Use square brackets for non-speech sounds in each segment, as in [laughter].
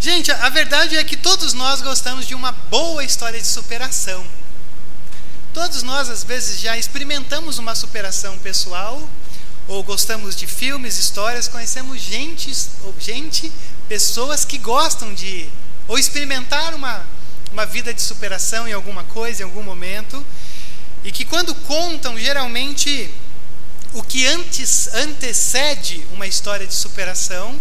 Gente, a verdade é que todos nós gostamos de uma boa história de superação. Todos nós, às vezes, já experimentamos uma superação pessoal, ou gostamos de filmes, histórias, conhecemos gente, gente pessoas que gostam de, ou experimentaram uma, uma vida de superação em alguma coisa, em algum momento, e que quando contam, geralmente, o que antes antecede uma história de superação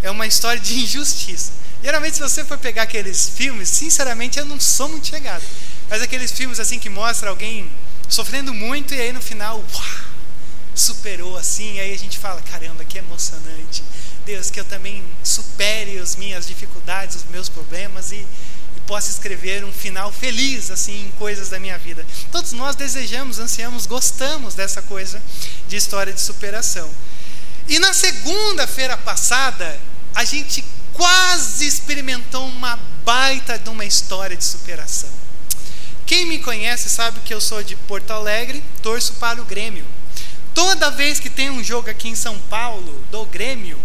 é uma história de injustiça. Geralmente, se você for pegar aqueles filmes, sinceramente, eu não sou muito chegado. Mas aqueles filmes assim que mostra alguém sofrendo muito e aí no final, uau, superou assim, aí a gente fala, caramba, que emocionante. Deus, que eu também supere as minhas dificuldades, os meus problemas e, e possa escrever um final feliz assim em coisas da minha vida. Todos nós desejamos, ansiamos, gostamos dessa coisa de história de superação. E na segunda-feira passada, a gente quase experimentou uma baita de uma história de superação. Quem me conhece sabe que eu sou de Porto Alegre, torço para o Grêmio. Toda vez que tem um jogo aqui em São Paulo, do Grêmio,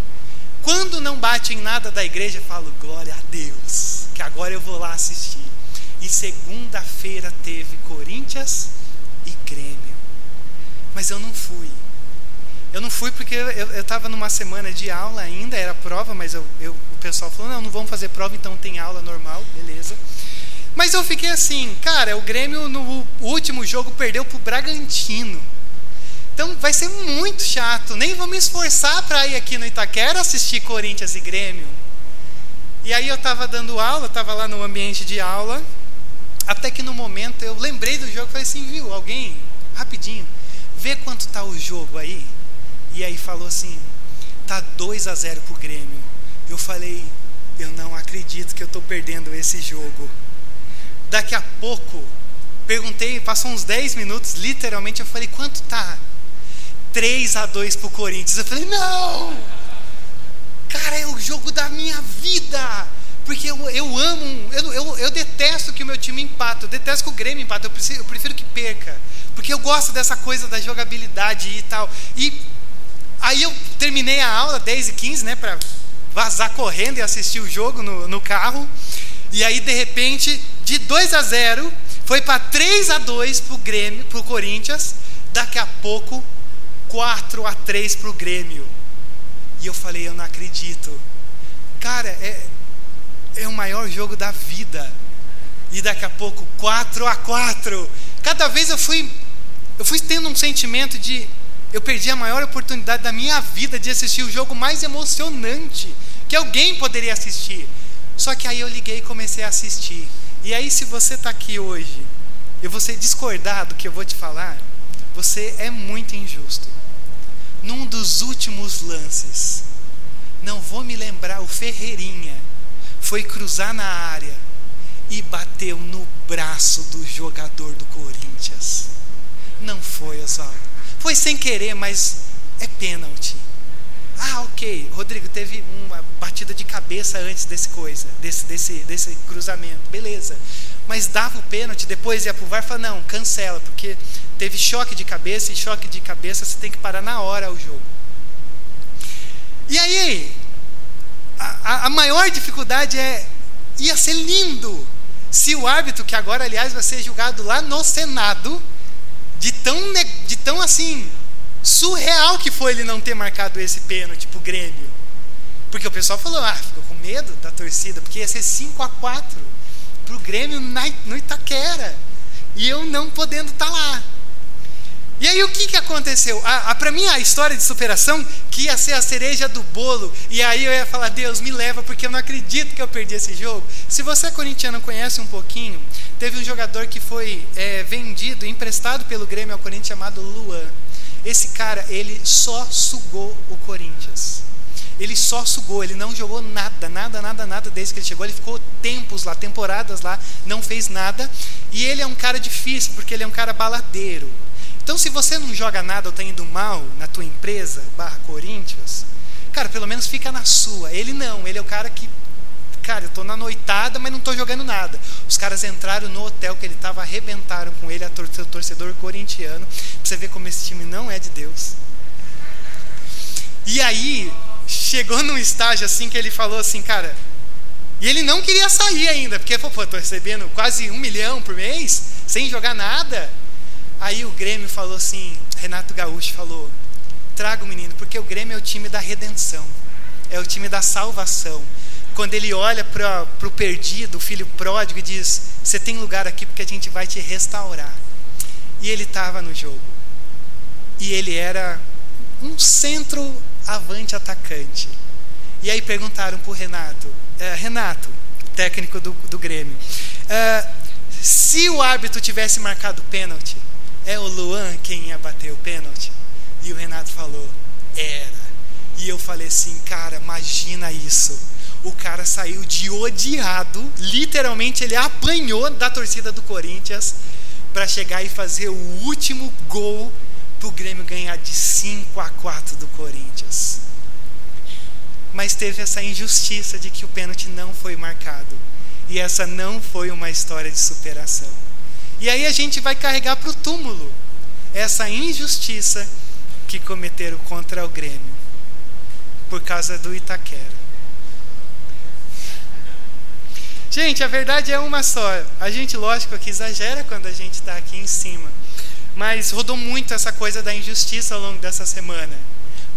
quando não bate em nada da igreja, falo, glória a Deus, que agora eu vou lá assistir. E segunda-feira teve Corinthians e Grêmio. Mas eu não fui. Eu não fui porque eu estava numa semana de aula ainda, era prova, mas eu, eu, o pessoal falou: não, não vamos fazer prova, então tem aula normal, beleza. Mas eu fiquei assim, cara, o Grêmio no último jogo perdeu para o Bragantino. Então vai ser muito chato. Nem vou me esforçar para ir aqui no Itaquera assistir Corinthians e Grêmio. E aí eu estava dando aula, estava lá no ambiente de aula, até que no momento eu lembrei do jogo e falei assim, viu, alguém, rapidinho, vê quanto está o jogo aí. E aí falou assim, tá 2 a 0 pro Grêmio. Eu falei, eu não acredito que eu estou perdendo esse jogo. Daqui a pouco, perguntei, passou uns 10 minutos, literalmente eu falei, quanto tá? 3 a 2 pro Corinthians. Eu falei, não! Cara, é o jogo da minha vida! Porque eu, eu amo, eu, eu, eu detesto que o meu time empate, eu detesto que o Grêmio empate, eu prefiro, eu prefiro que perca. Porque eu gosto dessa coisa da jogabilidade e tal. E aí eu terminei a aula, 10 e 15, né, para vazar correndo e assistir o jogo no, no carro. E aí, de repente, de 2 a 0, foi para 3 a 2 pro Grêmio, pro Corinthians. Daqui a pouco, 4 a 3 para o Grêmio. E eu falei, eu não acredito. Cara, é, é o maior jogo da vida. E daqui a pouco, 4 a 4 Cada vez eu fui, eu fui tendo um sentimento de eu perdi a maior oportunidade da minha vida de assistir o jogo mais emocionante que alguém poderia assistir. Só que aí eu liguei e comecei a assistir. E aí, se você está aqui hoje e você discordar do que eu vou te falar, você é muito injusto. Num dos últimos lances, não vou me lembrar, o Ferreirinha foi cruzar na área e bateu no braço do jogador do Corinthians. Não foi, Oswaldo. Foi sem querer, mas é pênalti. Ah, ok. Rodrigo teve uma batida de cabeça antes desse coisa, desse, desse, desse cruzamento. Beleza. Mas dava o pênalti, depois ia pro VAR e falava, não, cancela, porque teve choque de cabeça, e choque de cabeça você tem que parar na hora o jogo. E aí, a, a maior dificuldade é, ia ser lindo se o árbitro, que agora, aliás, vai ser julgado lá no Senado, de tão, de tão assim, surreal que foi ele não ter marcado esse pênalti pro Grêmio. Porque o pessoal falou, ah, ficou com medo da torcida, porque ia ser 5 a 4 pro Grêmio na, no Itaquera. E eu não podendo estar tá lá. E aí o que, que aconteceu? Para mim a história de superação que ia ser a cereja do bolo. E aí eu ia falar, Deus me leva porque eu não acredito que eu perdi esse jogo. Se você corintiano conhece um pouquinho, teve um jogador que foi é, vendido, emprestado pelo Grêmio ao Corinthians chamado Luan. Esse cara ele só sugou o Corinthians. Ele só sugou, ele não jogou nada, nada, nada, nada desde que ele chegou. Ele ficou tempos lá, temporadas lá, não fez nada. E ele é um cara difícil, porque ele é um cara baladeiro. Então, se você não joga nada ou está indo mal na tua empresa, barra Corinthians, cara, pelo menos fica na sua. Ele não, ele é o cara que, cara, eu estou na noitada, mas não estou jogando nada. Os caras entraram no hotel que ele estava, arrebentaram com ele, a torcedor corintiano, você ver como esse time não é de Deus. E aí, chegou num estágio assim que ele falou assim, cara, E ele não queria sair ainda, porque pô, estou recebendo quase um milhão por mês, sem jogar nada. Aí o Grêmio falou assim, Renato Gaúcho falou, traga o menino, porque o Grêmio é o time da redenção, é o time da salvação. Quando ele olha para o perdido, o filho pródigo, e diz: Você tem lugar aqui porque a gente vai te restaurar. E ele estava no jogo. E ele era um centro avante atacante. E aí perguntaram para o Renato: é, Renato, técnico do, do Grêmio, é, se o árbitro tivesse marcado pênalti, é o Luan quem ia bater o pênalti? E o Renato falou: Era. E eu falei assim, cara, imagina isso. O cara saiu de odiado, literalmente ele apanhou da torcida do Corinthians para chegar e fazer o último gol para o Grêmio ganhar de 5 a 4 do Corinthians. Mas teve essa injustiça de que o pênalti não foi marcado. E essa não foi uma história de superação. E aí a gente vai carregar para o túmulo essa injustiça que cometeram contra o Grêmio por causa do Itaquera. Gente, a verdade é uma só. A gente, lógico, que exagera quando a gente está aqui em cima. Mas rodou muito essa coisa da injustiça ao longo dessa semana.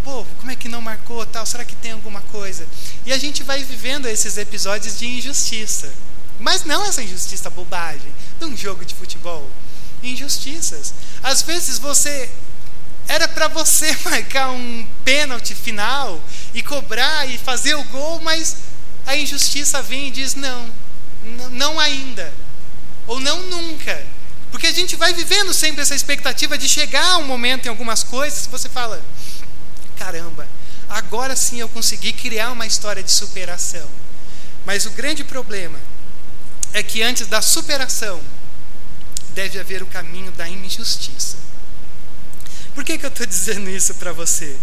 Pô, como é que não marcou tal? Será que tem alguma coisa? E a gente vai vivendo esses episódios de injustiça. Mas não essa injustiça bobagem de um jogo de futebol. Injustiças. Às vezes você era para você [laughs] marcar um pênalti final e cobrar e fazer o gol, mas a injustiça vem e diz não, não ainda, ou não nunca. Porque a gente vai vivendo sempre essa expectativa de chegar um momento em algumas coisas, você fala: caramba, agora sim eu consegui criar uma história de superação. Mas o grande problema é que antes da superação deve haver o caminho da injustiça. Por que, que eu estou [laughs] dizendo isso para você?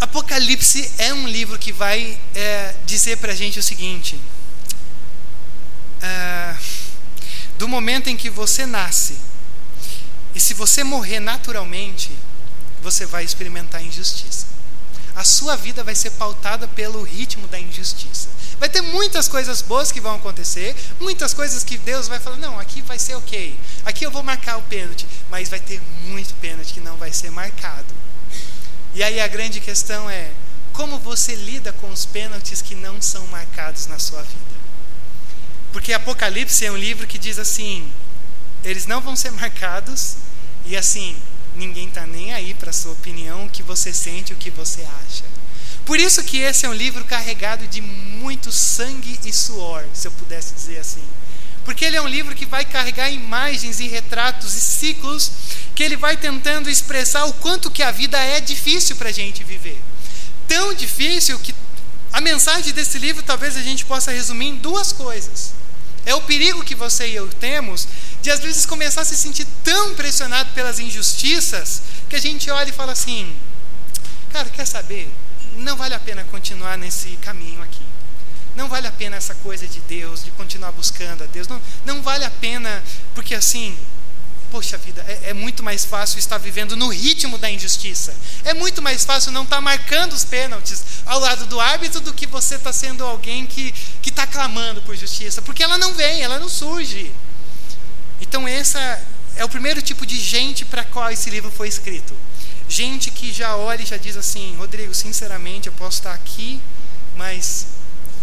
Apocalipse é um livro que vai é, dizer para a gente o seguinte: é, do momento em que você nasce, e se você morrer naturalmente, você vai experimentar injustiça. A sua vida vai ser pautada pelo ritmo da injustiça. Vai ter muitas coisas boas que vão acontecer, muitas coisas que Deus vai falar: não, aqui vai ser ok, aqui eu vou marcar o pênalti, mas vai ter muito pênalti que não vai ser marcado. E aí a grande questão é: como você lida com os pênaltis que não são marcados na sua vida? Porque Apocalipse é um livro que diz assim: eles não vão ser marcados, e assim, ninguém está nem aí para a sua opinião, o que você sente, o que você acha. Por isso que esse é um livro carregado de muito sangue e suor, se eu pudesse dizer assim. Porque ele é um livro que vai carregar imagens e retratos e ciclos que ele vai tentando expressar o quanto que a vida é difícil para a gente viver. Tão difícil que a mensagem desse livro talvez a gente possa resumir em duas coisas. É o perigo que você e eu temos de às vezes começar a se sentir tão pressionado pelas injustiças que a gente olha e fala assim: cara, quer saber? não vale a pena continuar nesse caminho aqui. Não vale a pena essa coisa de Deus, de continuar buscando a Deus. Não, não vale a pena, porque assim, poxa vida, é, é, muito mais fácil estar vivendo no ritmo da injustiça. É muito mais fácil não estar marcando os pênaltis ao lado do árbitro do que você estar sendo alguém que está clamando por justiça. Porque ela não vem, ela não surge. Então, essa é o primeiro tipo de gente para qual esse livro foi escrito. Gente que já olha e já diz assim: Rodrigo, sinceramente, eu posso estar aqui, mas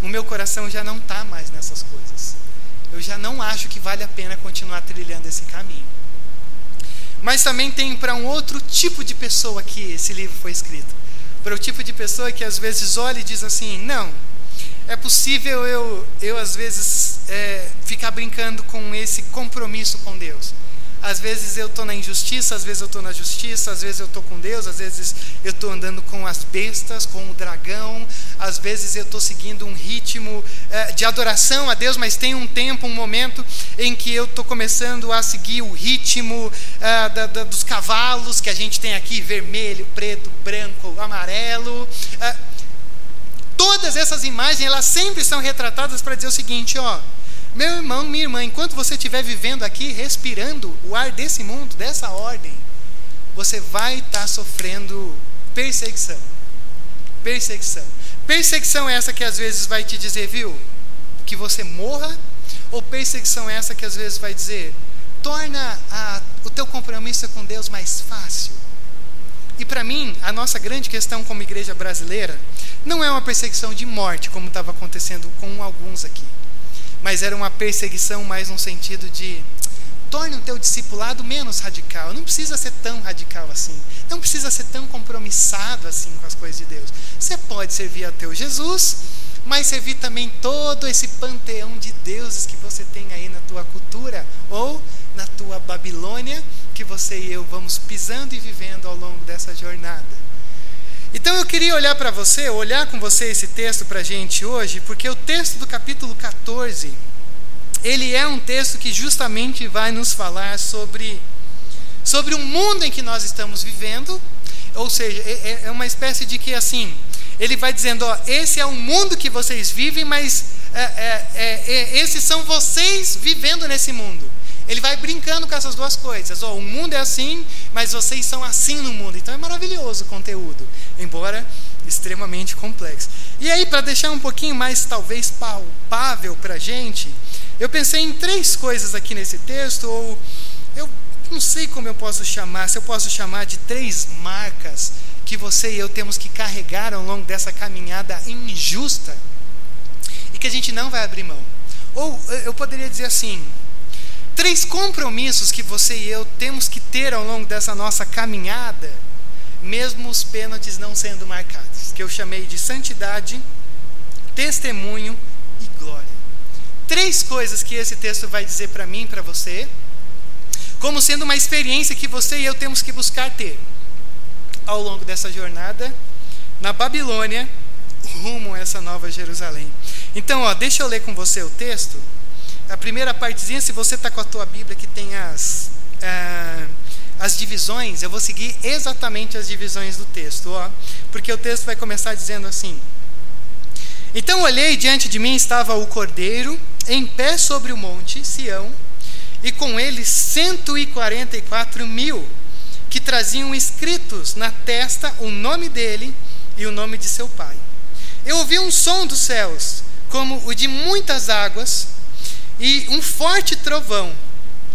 o meu coração já não está mais nessas coisas. Eu já não acho que vale a pena continuar trilhando esse caminho. Mas também tem para um outro tipo de pessoa que esse livro foi escrito. Para o tipo de pessoa que às vezes olha e diz assim: não, é possível eu, eu às vezes, é, ficar brincando com esse compromisso com Deus. Às vezes eu estou na injustiça, às vezes eu estou na justiça, às vezes eu estou com Deus, às vezes eu estou andando com as bestas, com o dragão, às vezes eu estou seguindo um ritmo eh, de adoração a Deus, mas tem um tempo, um momento em que eu estou começando a seguir o ritmo eh, da, da, dos cavalos que a gente tem aqui: vermelho, preto, branco, amarelo. Eh, todas essas imagens, elas sempre são retratadas para dizer o seguinte: ó meu irmão, minha irmã, enquanto você estiver vivendo aqui, respirando o ar desse mundo, dessa ordem, você vai estar tá sofrendo perseguição. Perseguição. Perseguição é essa que às vezes vai te dizer, viu? que você morra? Ou perseguição essa que às vezes vai dizer, torna a, o teu compromisso com Deus mais fácil? E para mim, a nossa grande questão como igreja brasileira não é uma perseguição de morte, como estava acontecendo com alguns aqui, mas era uma perseguição mais no sentido de torne o teu discipulado menos radical. Não precisa ser tão radical assim. Não precisa ser tão compromissado assim com as coisas de Deus. Você pode servir a teu Jesus, mas servir também todo esse panteão de deuses que você tem aí na tua cultura ou na tua Babilônia, que você e eu vamos pisando e vivendo ao longo dessa jornada. Então eu queria olhar para você, olhar com você esse texto para a gente hoje, porque o texto do capítulo 14, ele é um texto que justamente vai nos falar sobre, sobre o mundo em que nós estamos vivendo, ou seja, é, é uma espécie de que assim, ele vai dizendo, ó, esse é o mundo que vocês vivem, mas é, é, é, é esses são vocês vivendo nesse mundo. Ele vai brincando com essas duas coisas. Oh, o mundo é assim, mas vocês são assim no mundo. Então é maravilhoso o conteúdo, embora extremamente complexo. E aí, para deixar um pouquinho mais, talvez, palpável para a gente, eu pensei em três coisas aqui nesse texto, ou eu não sei como eu posso chamar, se eu posso chamar de três marcas que você e eu temos que carregar ao longo dessa caminhada injusta e que a gente não vai abrir mão. Ou eu poderia dizer assim: Três compromissos que você e eu temos que ter ao longo dessa nossa caminhada, mesmo os pênaltis não sendo marcados, que eu chamei de santidade, testemunho e glória. Três coisas que esse texto vai dizer para mim para você, como sendo uma experiência que você e eu temos que buscar ter ao longo dessa jornada na Babilônia, rumo a essa nova Jerusalém. Então, ó, deixa eu ler com você o texto a primeira partezinha, se você está com a tua Bíblia que tem as, é, as divisões, eu vou seguir exatamente as divisões do texto, ó, porque o texto vai começar dizendo assim: Então olhei diante de mim estava o cordeiro em pé sobre o monte Sião, e com ele cento e quarenta e quatro mil que traziam escritos na testa o nome dele e o nome de seu pai. Eu ouvi um som dos céus, como o de muitas águas, e um forte trovão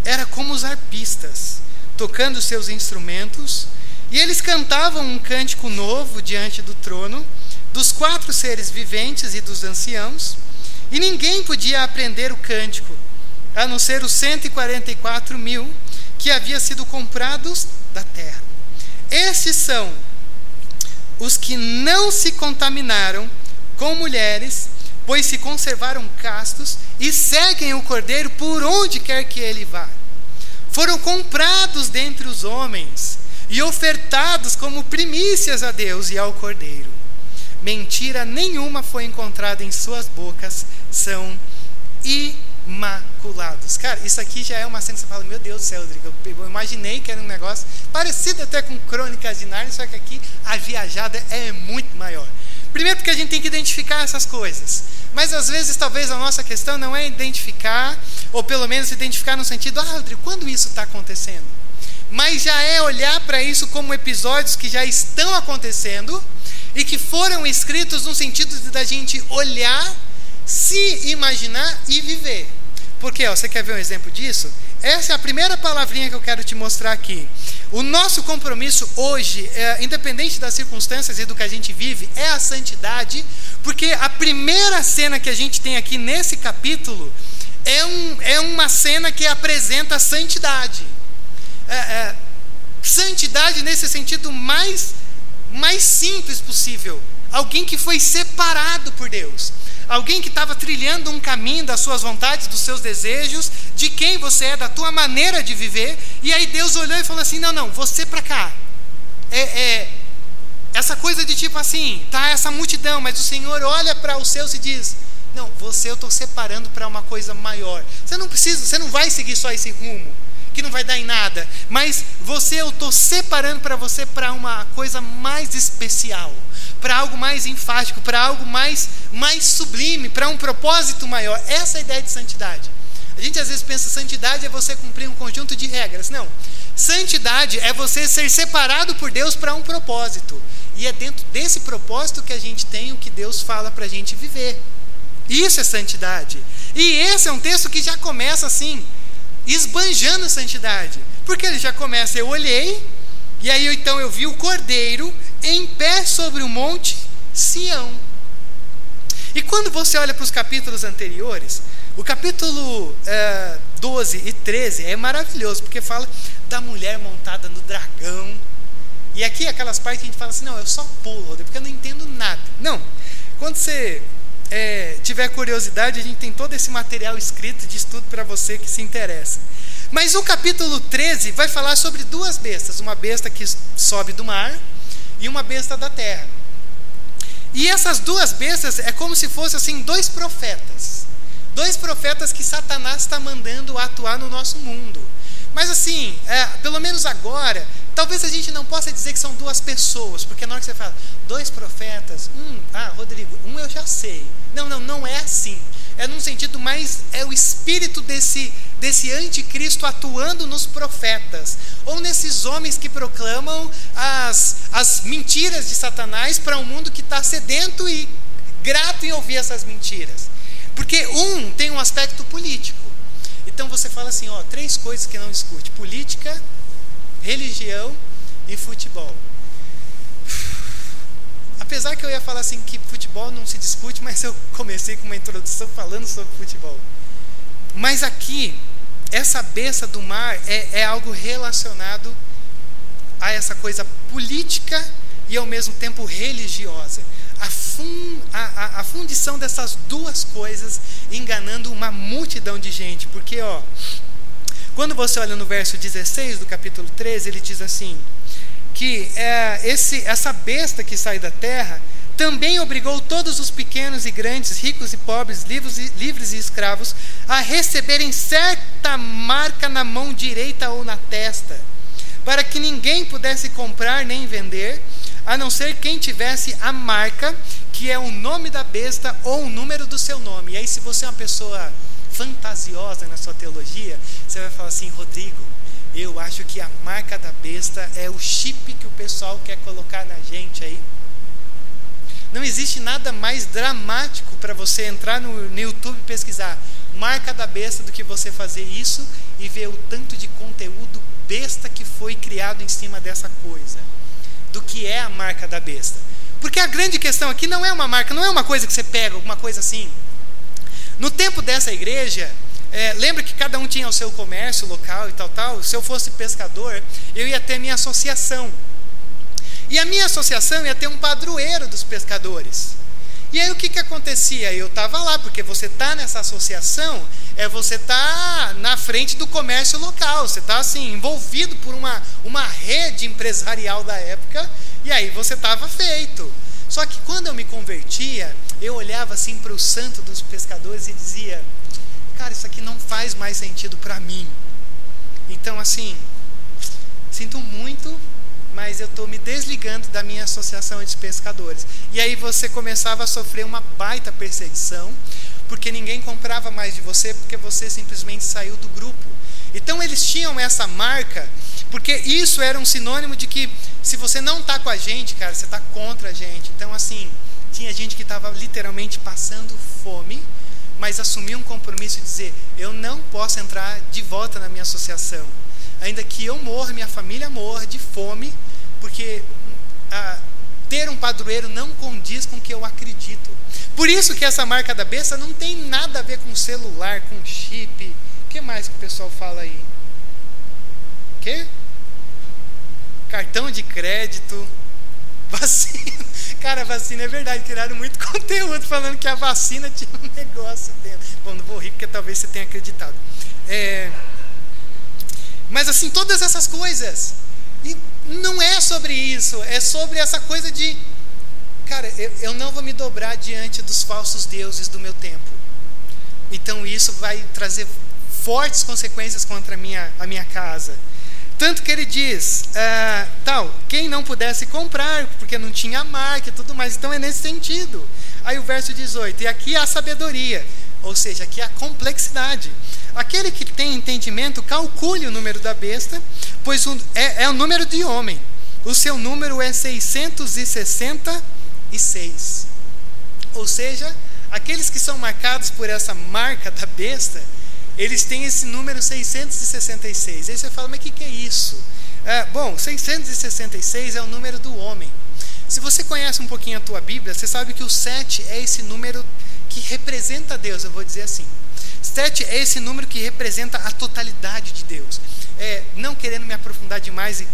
era como os arpistas, tocando seus instrumentos, e eles cantavam um cântico novo diante do trono, dos quatro seres viventes e dos anciãos, e ninguém podia aprender o cântico, a não ser os 144 mil que haviam sido comprados da terra. Estes são os que não se contaminaram com mulheres, pois se conservaram castos e seguem o Cordeiro por onde quer que ele vá. Foram comprados dentre os homens e ofertados como primícias a Deus e ao Cordeiro. Mentira nenhuma foi encontrada em suas bocas, são imaculados. Cara, isso aqui já é uma cena que você fala, meu Deus do céu, Rodrigo, eu imaginei que era um negócio parecido até com Crônicas de Narnia, só que aqui a viajada é muito maior. Primeiro porque a gente tem que identificar essas coisas. Mas às vezes, talvez a nossa questão não é identificar, ou pelo menos identificar no sentido, ah, Rodrigo, quando isso está acontecendo? Mas já é olhar para isso como episódios que já estão acontecendo e que foram escritos no sentido de da gente olhar, se imaginar e viver. Porque, ó, você quer ver um exemplo disso? Essa é a primeira palavrinha que eu quero te mostrar aqui. O nosso compromisso hoje, é, independente das circunstâncias e do que a gente vive, é a santidade, porque a primeira cena que a gente tem aqui nesse capítulo é, um, é uma cena que apresenta a santidade. É, é, santidade nesse sentido mais, mais simples possível. Alguém que foi separado por Deus. Alguém que estava trilhando um caminho das suas vontades, dos seus desejos, de quem você é, da tua maneira de viver. E aí Deus olhou e falou assim: não, não, você para cá. É, é, essa coisa de tipo assim, tá essa multidão, mas o Senhor olha para os seus e diz: Não, você eu estou separando para uma coisa maior. Você não precisa, você não vai seguir só esse rumo, que não vai dar em nada. Mas você eu estou separando para você para uma coisa mais especial, para algo mais enfático, para algo mais, mais sublime, para um propósito maior. Essa é a ideia de santidade. A gente às vezes pensa santidade é você cumprir um conjunto de regras. Não. Santidade é você ser separado por Deus para um propósito. E é dentro desse propósito que a gente tem o que Deus fala para a gente viver. Isso é santidade. E esse é um texto que já começa assim, esbanjando santidade. Porque ele já começa, eu olhei, e aí então eu vi o cordeiro em pé sobre o monte Sião. E quando você olha para os capítulos anteriores, o capítulo é, 12 e 13 é maravilhoso, porque fala da mulher montada no dragão. E aqui aquelas partes que a gente fala assim, não, eu só pulo, porque eu não entendo nada. Não, quando você é, tiver curiosidade, a gente tem todo esse material escrito de estudo para você que se interessa. Mas o capítulo 13 vai falar sobre duas bestas: uma besta que sobe do mar e uma besta da terra. E essas duas bestas é como se fossem assim dois profetas. Dois profetas que Satanás está mandando atuar no nosso mundo. Mas assim, é, pelo menos agora, talvez a gente não possa dizer que são duas pessoas, porque na hora que você fala dois profetas, um, ah, Rodrigo, um eu já sei. Não, não, não é assim. É num sentido mais é o espírito desse desse anticristo atuando nos profetas, ou nesses homens que proclamam as, as mentiras de Satanás para um mundo que está sedento e grato em ouvir essas mentiras. Porque um tem um aspecto político. Então você fala assim, ó, três coisas que não discute: política, religião e futebol. Apesar que eu ia falar assim que futebol não se discute, [laughs] mas eu comecei com uma introdução falando sobre futebol. Mas aqui essa besta do mar é, é algo relacionado a essa coisa política e ao mesmo tempo religiosa. A, fun, a, a, a, fundição dessas duas coisas enganando uma multidão de gente. Porque, ó, quando você olha no verso 16 do capítulo 13, ele diz assim: que é, esse, essa besta que sai da terra também obrigou todos os pequenos e grandes, ricos e pobres, livres e, livres e escravos, a receberem certa marca na mão direita ou na testa, para que ninguém pudesse comprar nem vender, a não ser quem tivesse a marca, que é o nome da besta ou o número do seu nome. E aí, se você é uma pessoa fantasiosa na sua teologia, você vai falar assim, Rodrigo, eu acho que a marca da besta é o chip que o pessoal quer colocar na gente aí. Não existe nada mais dramático para você entrar no, no YouTube e pesquisar marca da besta do que você fazer isso e ver o tanto de conteúdo besta que foi criado em cima dessa coisa. Do que é a marca da besta. Porque a grande questão aqui não é uma marca, não é uma coisa que você pega, alguma coisa assim. No tempo dessa igreja, é, lembra que cada um tinha o seu comércio local e tal, tal. Se eu fosse pescador, eu ia ter minha associação. E a minha associação ia ter um padroeiro dos pescadores. E aí o que, que acontecia? Eu estava lá, porque você está nessa associação, é você está na frente do comércio local, você está assim, envolvido por uma, uma rede empresarial da época, e aí você estava feito. Só que quando eu me convertia, eu olhava assim para o santo dos pescadores e dizia, cara, isso aqui não faz mais sentido para mim. Então assim, sinto muito, mas eu estou me desligando da minha associação de pescadores. E aí você começava a sofrer uma baita perseguição, porque ninguém comprava mais de você, porque você simplesmente saiu do grupo. Então eles tinham essa marca, porque isso era um sinônimo de que se você não está com a gente, cara, você está contra a gente. Então, assim, tinha gente que estava literalmente passando fome, mas assumia um compromisso de dizer: eu não posso entrar de volta na minha associação ainda que eu morra, minha família morra de fome, porque ah, ter um padroeiro não condiz com o que eu acredito. Por isso que essa marca da besta não tem nada a ver com celular, com chip. O que mais que o pessoal fala aí? Que? Cartão de crédito, [laughs] vacina. Cara, vacina é verdade, criaram muito [laughs] conteúdo falando que a vacina tinha um negócio dentro. Bom, não vou rir porque talvez você tenha acreditado. É, mas assim, todas essas coisas. E não é sobre isso, é sobre essa coisa de, cara, eu, eu não vou me dobrar diante dos falsos deuses do meu tempo. Então isso vai trazer fortes consequências contra a minha, a minha casa. Tanto que ele diz, ah, tal, quem não pudesse comprar, porque não tinha marca e tudo mais. Então é nesse sentido. Aí o verso 18, e aqui há sabedoria, ou seja, aqui há complexidade. Aquele que tem entendimento, calcule o número da besta, pois é, é o número de homem. O seu número é 666. Ou seja, aqueles que são marcados por essa marca da besta, eles têm esse número 666. Aí você fala, mas o que, que é isso? É, bom, 666 é o número do homem. Se você conhece um pouquinho a tua Bíblia, você sabe que o 7 é esse número que representa Deus, eu vou dizer assim. 7 é esse número que representa a totalidade de Deus. É, não querendo me aprofundar demais e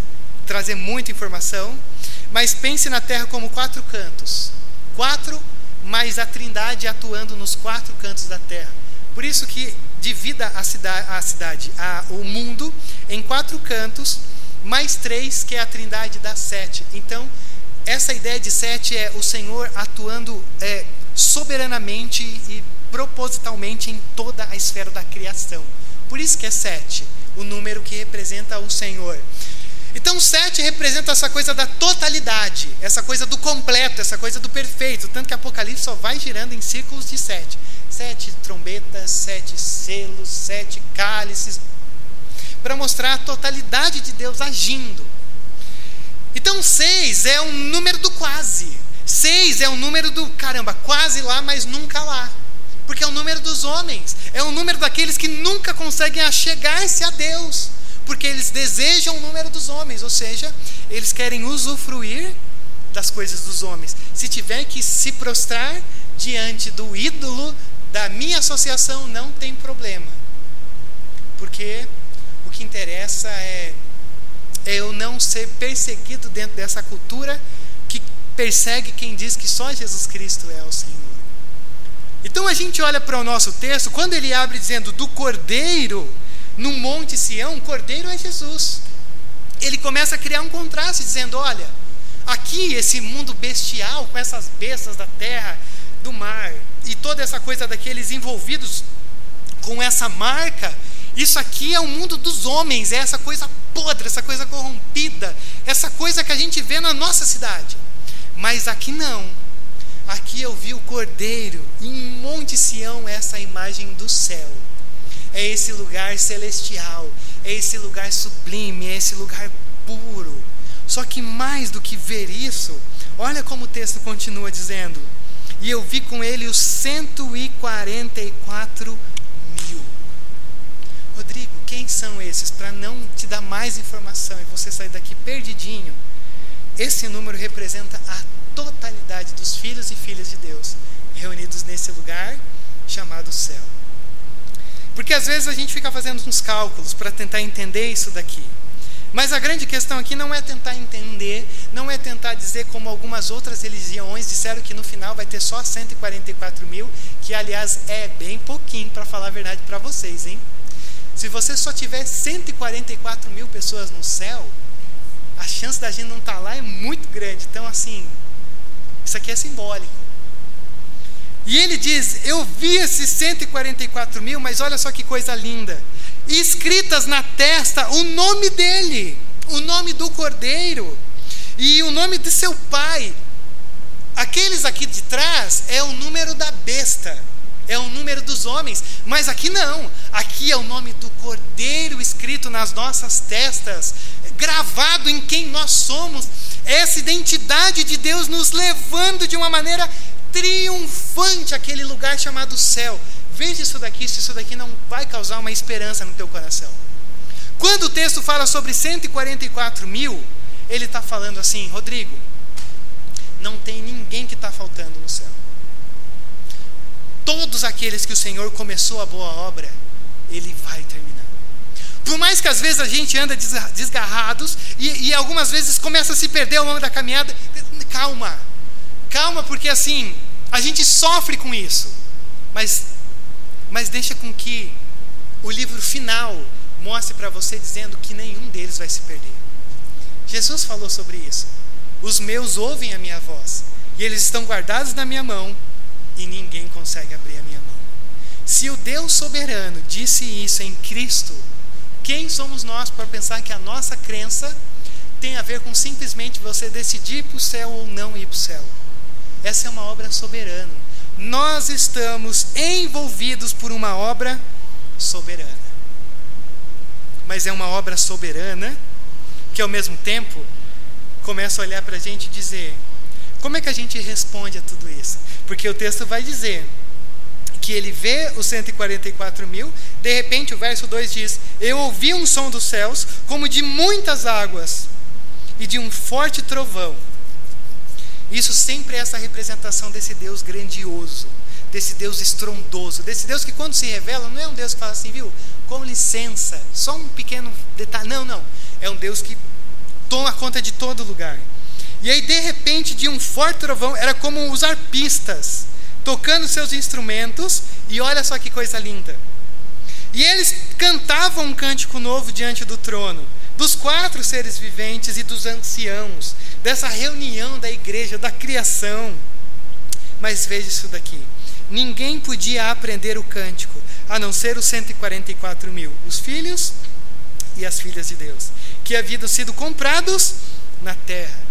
trazer muita informação, mas pense na terra como quatro cantos. Quatro mais a trindade atuando nos quatro cantos da terra. Por isso que divida a cidade, a cidade a, o mundo, em quatro cantos, mais três, que é a trindade das sete. Então, essa ideia de sete é o Senhor atuando é, soberanamente e propositalmente em toda a esfera da criação. Por isso que é sete, o número que representa o Senhor. Então, sete representa essa coisa da totalidade, essa coisa do completo, essa coisa do perfeito. Tanto que Apocalipse só vai girando em círculos de sete: sete trombetas, sete selos, sete cálices para mostrar a totalidade de Deus agindo. Então, seis é um número do quase. Seis é um número do caramba, quase lá, mas nunca lá. Porque é o número dos homens, é o número daqueles que nunca conseguem achegar-se a Deus, porque eles desejam o número dos homens, ou seja, eles querem usufruir das coisas dos homens. Se tiver que se prostrar diante do ídolo da minha associação, não tem problema. Porque o que interessa é é eu não ser perseguido dentro dessa cultura que persegue quem diz que só Jesus Cristo é o Senhor. Então a gente olha para o nosso texto, quando ele abre dizendo do cordeiro no Monte Sião, o cordeiro é Jesus. Ele começa a criar um contraste, dizendo: olha, aqui esse mundo bestial, com essas bestas da terra, do mar, e toda essa coisa daqueles envolvidos com essa marca, isso aqui é o mundo dos homens, é essa coisa podre, essa coisa corrompida, essa coisa que a gente vê na nossa cidade. Mas aqui não. Aqui eu vi o Cordeiro, em Monte Sião, essa imagem do céu. É esse lugar celestial, é esse lugar sublime, é esse lugar puro. Só que mais do que ver isso, olha como o texto continua dizendo: E eu vi com ele os 144 Rodrigo, quem são esses? Para não te dar mais informação e você sair daqui perdidinho, esse número representa a totalidade dos filhos e filhas de Deus reunidos nesse lugar chamado céu. Porque às vezes a gente fica fazendo uns cálculos para tentar entender isso daqui. Mas a grande questão aqui não é tentar entender, não é tentar dizer como algumas outras religiões disseram que no final vai ter só 144 mil, que aliás é bem pouquinho para falar a verdade para vocês, hein? Se você só tiver 144 mil pessoas no céu, a chance da gente não estar tá lá é muito grande. Então, assim, isso aqui é simbólico. E ele diz: Eu vi esses 144 mil, mas olha só que coisa linda. escritas na testa o nome dele, o nome do cordeiro e o nome de seu pai. Aqueles aqui de trás é o número da besta é o número dos homens, mas aqui não. Aqui é o nome do Cordeiro escrito nas nossas testas, gravado em quem nós somos. Essa identidade de Deus nos levando de uma maneira triunfante àquele lugar chamado céu. Veja isso daqui, se isso daqui não vai causar uma esperança no teu coração. Quando o texto fala sobre 144 mil, ele está falando assim, Rodrigo, não tem ninguém que está faltando no céu todos aqueles que o Senhor começou a boa obra, Ele vai terminar. Por mais que às vezes a gente anda desgarrados e, e algumas vezes começa a se perder ao longo da caminhada, calma, calma, porque assim, a gente sofre com isso, mas, mas deixa com que o livro final mostre para você dizendo que nenhum deles vai se perder. Jesus falou sobre isso. Os meus ouvem a minha voz, e eles estão guardados na minha mão, e ninguém consegue abrir a minha mão. Se o Deus soberano disse isso em Cristo, quem somos nós para pensar que a nossa crença tem a ver com simplesmente você decidir ir para o céu ou não ir para o céu? Essa é uma obra soberana. Nós estamos envolvidos por uma obra soberana. Mas é uma obra soberana que, ao mesmo tempo, começa a olhar para a gente e dizer: como é que a gente responde a tudo isso? Porque o texto vai dizer que ele vê os 144 mil. De repente, o verso 2 diz: Eu ouvi um som dos céus, como de muitas águas, e de um forte trovão. Isso sempre é essa representação desse Deus grandioso, desse Deus estrondoso, desse Deus que, quando se revela, não é um Deus que fala assim, viu, com licença, só um pequeno detalhe. Não, não. É um Deus que toma conta de todo lugar. E aí, de repente, de um forte trovão, era como os arpistas tocando seus instrumentos, e olha só que coisa linda. E eles cantavam um cântico novo diante do trono, dos quatro seres viventes e dos anciãos, dessa reunião da igreja, da criação. Mas veja isso daqui: ninguém podia aprender o cântico, a não ser os 144 mil, os filhos e as filhas de Deus, que haviam sido comprados na terra.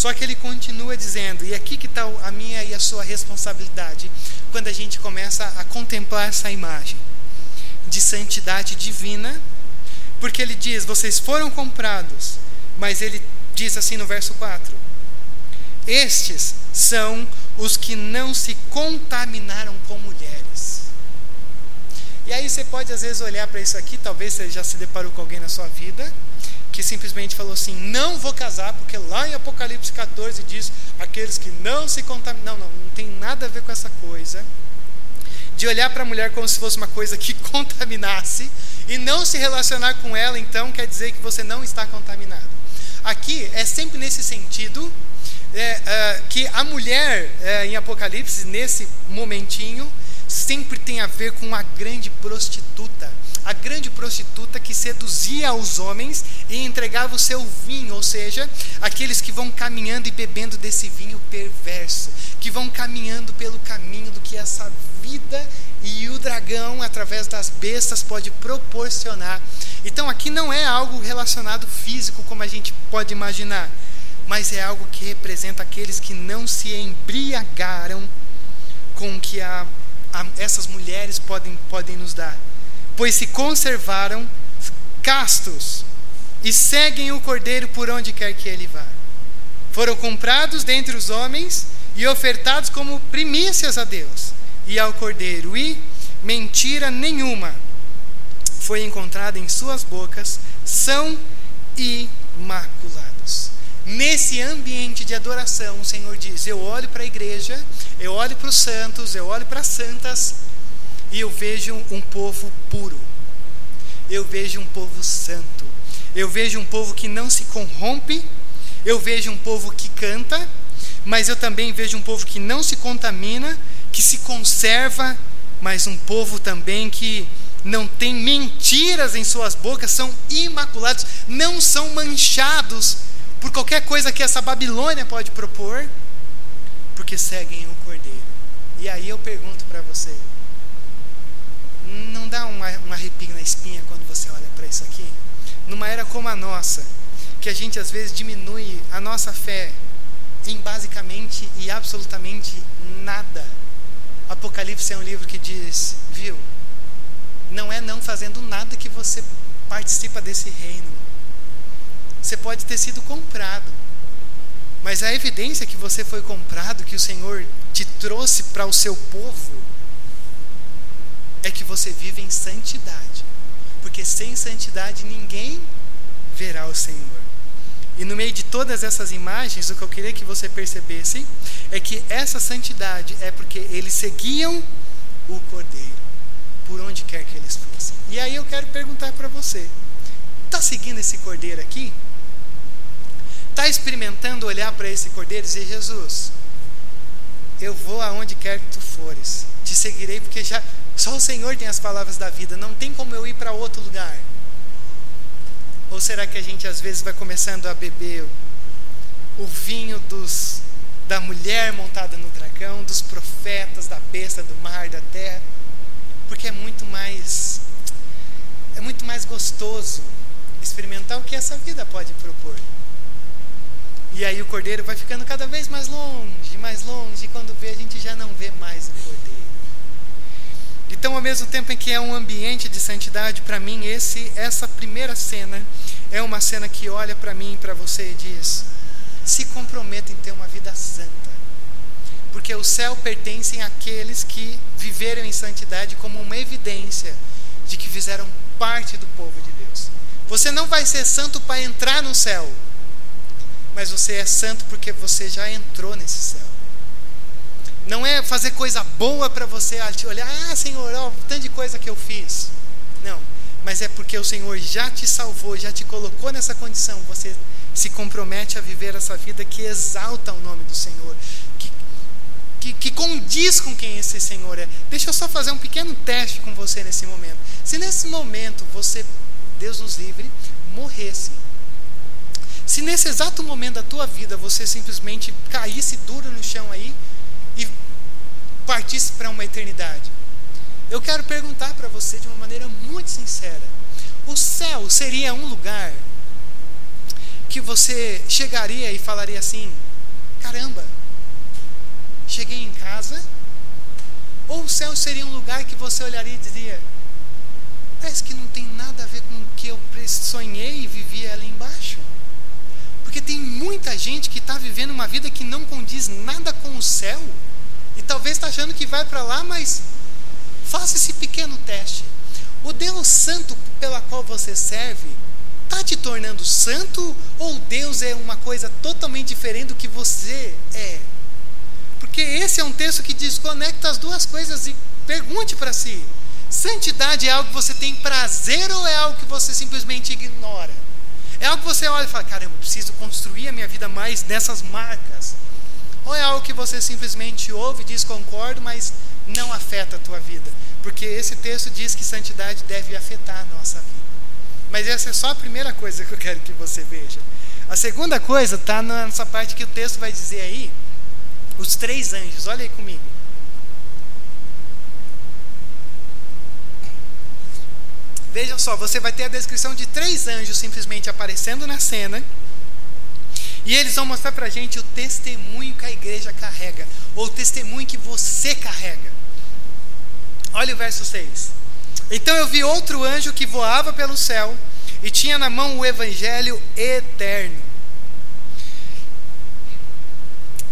Só que ele continua dizendo, e aqui que está a minha e a sua responsabilidade, quando a gente começa a contemplar essa imagem de santidade divina, porque ele diz: vocês foram comprados, mas ele diz assim no verso 4: Estes são os que não se contaminaram com mulheres. E aí você pode às vezes olhar para isso aqui, talvez você já se deparou com alguém na sua vida que simplesmente falou assim: não vou casar, porque lá em Apocalipse 14 diz: aqueles que não se contaminam. Não, não, não tem nada a ver com essa coisa. De olhar para a mulher como se fosse uma coisa que [laughs] contaminasse e não se relacionar com ela, então quer dizer que você não está contaminado. Aqui é sempre nesse sentido é, é, que a mulher é, em Apocalipse, nesse momentinho, sempre tem a ver com a grande prostituta a grande prostituta que seduzia os homens e entregava o seu vinho, ou seja, aqueles que vão caminhando e bebendo desse vinho perverso, que vão caminhando pelo caminho do que essa vida e o dragão, através das bestas, pode proporcionar. Então aqui não é algo relacionado físico, como a gente pode imaginar, mas é algo que representa aqueles que não se embriagaram com o que a, a, essas mulheres podem, podem nos dar pois se conservaram castos e seguem o cordeiro por onde quer que ele vá. Foram comprados dentre os homens e ofertados como primícias a Deus e ao cordeiro, e mentira nenhuma foi encontrada em suas bocas, são imaculados. Nesse ambiente de adoração, o Senhor diz: Eu olho para a igreja, eu olho para os santos, eu olho para as santas, e eu vejo um povo puro. Eu vejo um povo santo. Eu vejo um povo que não se corrompe. Eu vejo um povo que canta, mas eu também vejo um povo que não se contamina, que se conserva, mas um povo também que não tem mentiras em suas bocas, são imaculados, não são manchados por qualquer coisa que essa Babilônia pode propor, porque seguem o Cordeiro. E aí eu pergunto para você: não dá um, arrepio na espinha quando você olha para isso aqui? Numa era como a nossa, que a gente às vezes diminui a nossa fé em basicamente e absolutamente nada. Apocalipse é um livro que diz, viu? Não é não fazendo nada que você participa desse reino. Você pode ter sido comprado, mas a evidência que você foi comprado, que o Senhor te trouxe para o seu povo, é que você vive em santidade. Porque sem santidade ninguém verá o Senhor. E no meio de todas essas imagens, o que eu queria que você percebesse é que essa santidade é porque eles seguiam o Cordeiro, por onde quer que eles fossem. E aí eu quero perguntar para você: está seguindo esse Cordeiro aqui? Está experimentando olhar para esse Cordeiro e dizer: Jesus, eu vou aonde quer que tu fores, te seguirei porque já só o Senhor tem as palavras da vida, não tem como eu ir para outro lugar. Ou será que a gente às vezes vai começando a beber o vinho dos da mulher montada no dragão, dos profetas, da besta, do mar, da terra? Porque é muito mais é muito mais gostoso experimentar o que essa vida pode propor. E aí o cordeiro vai ficando cada vez mais longe, mais longe, e quando vê, a gente já não vê mais o cordeiro. Então, ao mesmo tempo em que é um ambiente de santidade, para mim, esse, essa primeira cena é uma cena que olha para mim para você e diz: se comprometa em ter uma vida santa. Porque o céu pertence àqueles que viveram em santidade como uma evidência de que fizeram parte do povo de Deus. Você não vai ser santo para entrar no céu, mas você é santo porque você já entrou nesse céu. Não é fazer coisa boa para você olhar, ah, Senhor, ó, tanto de coisa que eu fiz. Não, mas é porque o Senhor já te salvou, já te colocou nessa condição. Você se compromete a viver essa vida que exalta o nome do Senhor, que, que, que condiz com quem esse Senhor é. Deixa eu só fazer um pequeno teste com você nesse momento. Se nesse momento você, Deus nos livre, morresse, se nesse exato momento da tua vida você simplesmente caísse duro no chão aí e partisse para uma eternidade, eu quero perguntar para você de uma maneira muito sincera: o céu seria um lugar que você chegaria e falaria assim: caramba, cheguei em casa? Ou o céu seria um lugar que você olharia e diria: parece que não tem nada a ver com o que eu sonhei e vivia ali embaixo? Porque tem muita gente que está vivendo uma vida que não condiz nada com o céu e talvez está achando que vai para lá, mas faça esse pequeno teste. O Deus Santo pela qual você serve está te tornando santo ou Deus é uma coisa totalmente diferente do que você é? Porque esse é um texto que desconecta as duas coisas e pergunte para si: santidade é algo que você tem prazer ou é algo que você simplesmente ignora? É algo que você olha e fala: caramba, preciso construir a minha vida mais nessas marcas? Ou é algo que você simplesmente ouve e diz concordo, mas não afeta a tua vida? Porque esse texto diz que santidade deve afetar a nossa vida. Mas essa é só a primeira coisa que eu quero que você veja. A segunda coisa está nessa parte que o texto vai dizer aí, os três anjos. Olha aí comigo. Veja só, você vai ter a descrição de três anjos simplesmente aparecendo na cena. E eles vão mostrar para a gente o testemunho que a igreja carrega, ou o testemunho que você carrega. Olha o verso 6. Então eu vi outro anjo que voava pelo céu e tinha na mão o evangelho eterno.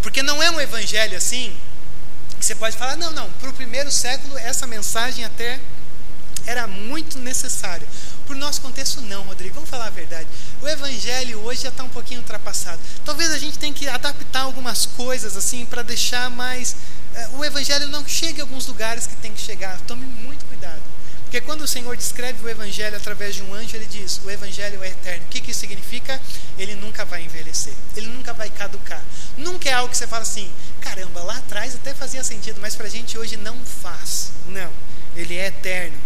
Porque não é um evangelho assim, que você pode falar, não, não, para o primeiro século essa mensagem até era muito necessária. Para o nosso contexto, não, Rodrigo, vamos falar a verdade. O evangelho hoje já está um pouquinho ultrapassado. Talvez a gente tenha que adaptar algumas coisas assim para deixar mais. Uh, o evangelho não chega em alguns lugares que tem que chegar. Tome muito cuidado. Porque quando o Senhor descreve o Evangelho através de um anjo, ele diz: o Evangelho é eterno. O que, que isso significa? Ele nunca vai envelhecer, ele nunca vai caducar. Nunca é algo que você fala assim: caramba, lá atrás até fazia sentido, mas para a gente hoje não faz. Não, ele é eterno.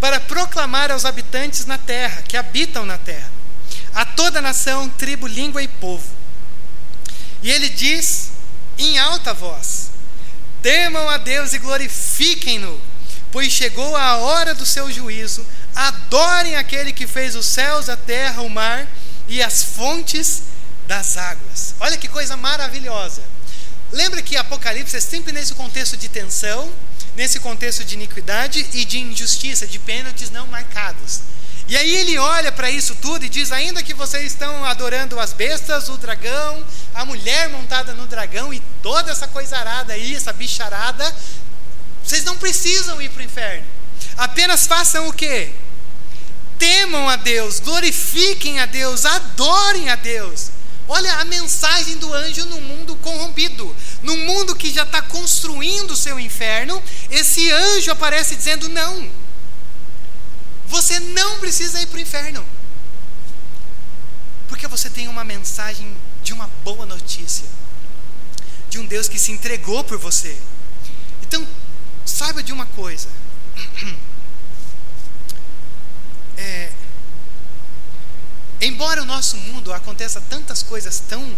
Para proclamar aos habitantes na terra, que habitam na terra, a toda nação, tribo, língua e povo. E ele diz em alta voz: temam a Deus e glorifiquem-no pois chegou a hora do seu juízo. Adorem aquele que fez os céus, a terra, o mar e as fontes das águas. Olha que coisa maravilhosa. Lembra que Apocalipse é sempre nesse contexto de tensão, nesse contexto de iniquidade e de injustiça, de pênaltis não marcados. E aí ele olha para isso tudo e diz: ainda que vocês estão adorando as bestas, o dragão, a mulher montada no dragão e toda essa coisa arada aí, essa bicharada, vocês não precisam ir para o inferno. Apenas façam o quê? Temam a Deus, glorifiquem a Deus, adorem a Deus. Olha a mensagem do anjo no mundo corrompido. No mundo que já está construindo o seu inferno, esse anjo aparece dizendo: não. Você não precisa ir para o inferno. Porque você tem uma mensagem de uma boa notícia. De um Deus que se entregou por você. Então, Saiba de uma coisa. [clears throat] É, embora o nosso mundo aconteça tantas coisas tão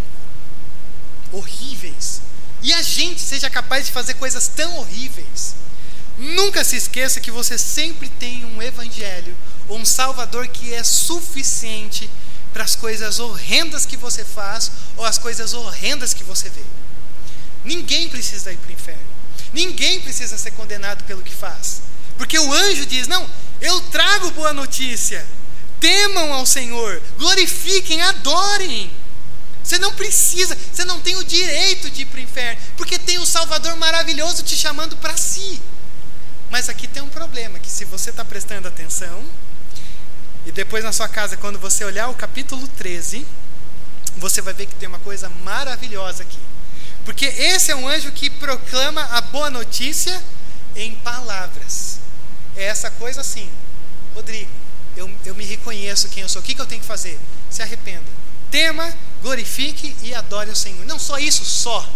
horríveis, e a gente seja capaz de fazer coisas tão horríveis, nunca se esqueça que você sempre tem um evangelho ou um salvador que é suficiente para as coisas horrendas que você faz ou as coisas horrendas que você vê. Ninguém precisa ir para o inferno. Ninguém precisa ser condenado pelo que faz. Porque o anjo diz: Não, eu trago boa notícia. Temam ao Senhor, glorifiquem, adorem. Você não precisa, você não tem o direito de ir para o inferno, porque tem um Salvador maravilhoso te chamando para si. Mas aqui tem um problema, que se você está prestando atenção, e depois na sua casa, quando você olhar o capítulo 13, você vai ver que tem uma coisa maravilhosa aqui. Porque esse é um anjo que proclama a boa notícia em palavras. É essa coisa assim, Rodrigo, eu, eu me reconheço quem eu sou. O que, que eu tenho que fazer? Se arrependa. Tema, glorifique e adore o Senhor. Não só isso, só.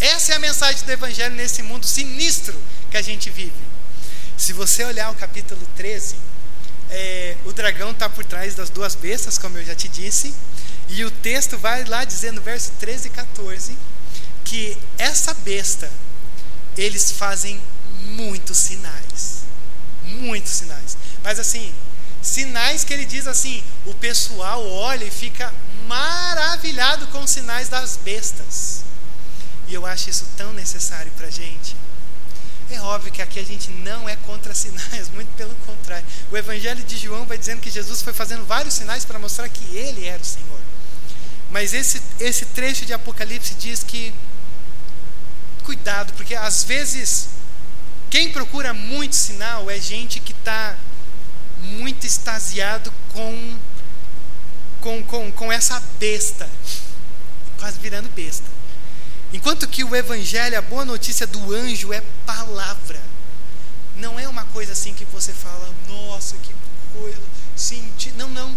Essa é a mensagem do Evangelho nesse mundo sinistro que a gente vive. Se você olhar o capítulo 13, é, o dragão está por trás das duas bestas, como eu já te disse, e o texto vai lá dizendo, verso 13 e 14, que essa besta, eles fazem muitos sinais. Muitos sinais. Mas assim, sinais que ele diz assim: o pessoal olha e fica maravilhado com os sinais das bestas. E eu acho isso tão necessário para a gente. É óbvio que aqui a gente não é contra [laughs] sinais, muito pelo contrário. O Evangelho de João vai dizendo que Jesus foi fazendo vários sinais para mostrar que ele era o Senhor. Mas esse, esse trecho de Apocalipse diz que, cuidado, porque às vezes quem procura muito sinal é gente que está muito extasiado com, com, com, com essa besta, quase virando besta. Enquanto que o Evangelho, a boa notícia do anjo é palavra. Não é uma coisa assim que você fala, nossa, que coisa, senti. Não, não.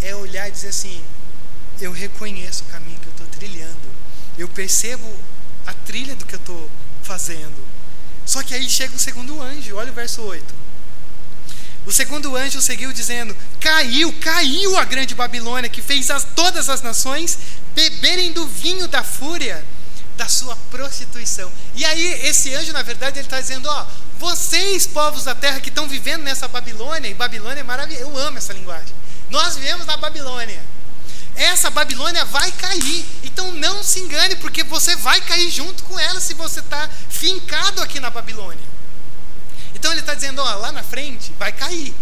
É olhar e dizer assim: eu reconheço o caminho que eu estou trilhando. Eu percebo a trilha do que eu estou fazendo. Só que aí chega o segundo anjo, olha o verso 8. O segundo anjo seguiu dizendo: Caiu, caiu a grande Babilônia, que fez as, todas as nações beberem do vinho da fúria da sua prostituição. E aí, esse anjo, na verdade, ele está dizendo: Ó, vocês, povos da terra que estão vivendo nessa Babilônia, e Babilônia é maravilhosa, eu amo essa linguagem. Nós vivemos na Babilônia. Essa Babilônia vai cair. Então não se engane, porque você vai cair junto com ela se você está fincado aqui na Babilônia. Então ele está dizendo: ó, lá na frente vai cair.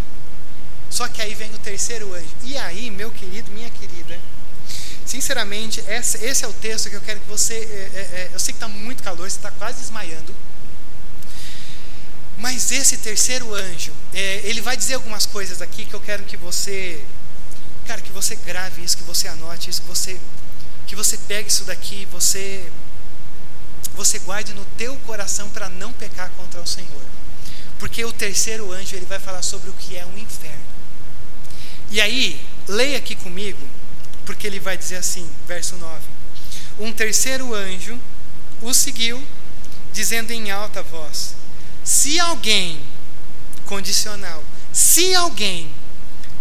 Só que aí vem o terceiro anjo. E aí, meu querido, minha querida, sinceramente, esse, é o texto que eu quero que você. É, é, é eu sei que está muito calor, você está quase desmaiando. Mas esse terceiro anjo, é, ele vai dizer algumas coisas aqui que eu quero que você Cara, que você grave isso, que você anote isso, que você, que você pegue isso daqui, você, você guarde no teu coração para não pecar contra o Senhor. Porque o terceiro anjo ele vai falar sobre o que é um inferno. E aí, leia aqui comigo, porque ele vai dizer assim, verso 9: Um terceiro anjo o seguiu, dizendo em alta voz: Se alguém, condicional, se alguém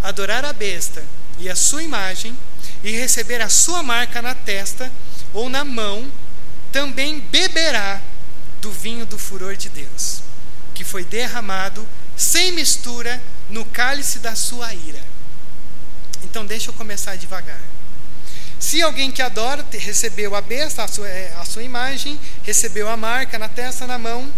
adorar a besta e a sua imagem, e receber a sua marca na testa ou na mão, também beberá do vinho do furor de Deus, que foi derramado sem mistura no cálice da sua ira. Então, deixa eu começar devagar. Se alguém que adora recebeu a besta, a sua, é, a sua imagem, recebeu a marca na testa, na mão,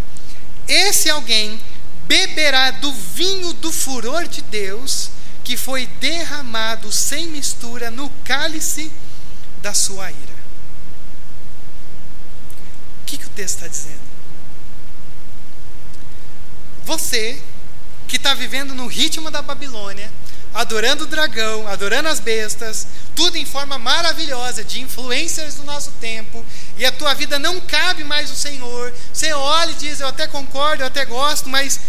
esse alguém beberá do vinho do furor de Deus, que foi derramado sem mistura no cálice da sua ira. O que, que o texto está dizendo? Você, que está vivendo no ritmo da Babilônia, adorando o dragão, adorando as bestas, tudo em forma maravilhosa, de influências do nosso tempo, e a tua vida não cabe mais o Senhor. Você olha e diz: Eu até concordo, eu até gosto, mas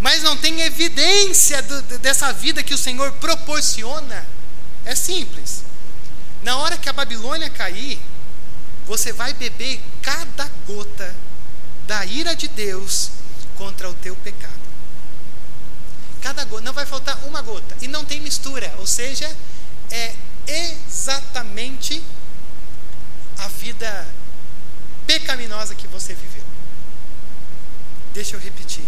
mas não tem evidência do, dessa vida que o Senhor proporciona, é simples. Na hora que a Babilônia cair, você vai beber cada gota da ira de Deus contra o teu pecado. Cada gota, não vai faltar uma gota. E não tem mistura, ou seja, é exatamente a vida pecaminosa que você viveu. Deixa eu repetir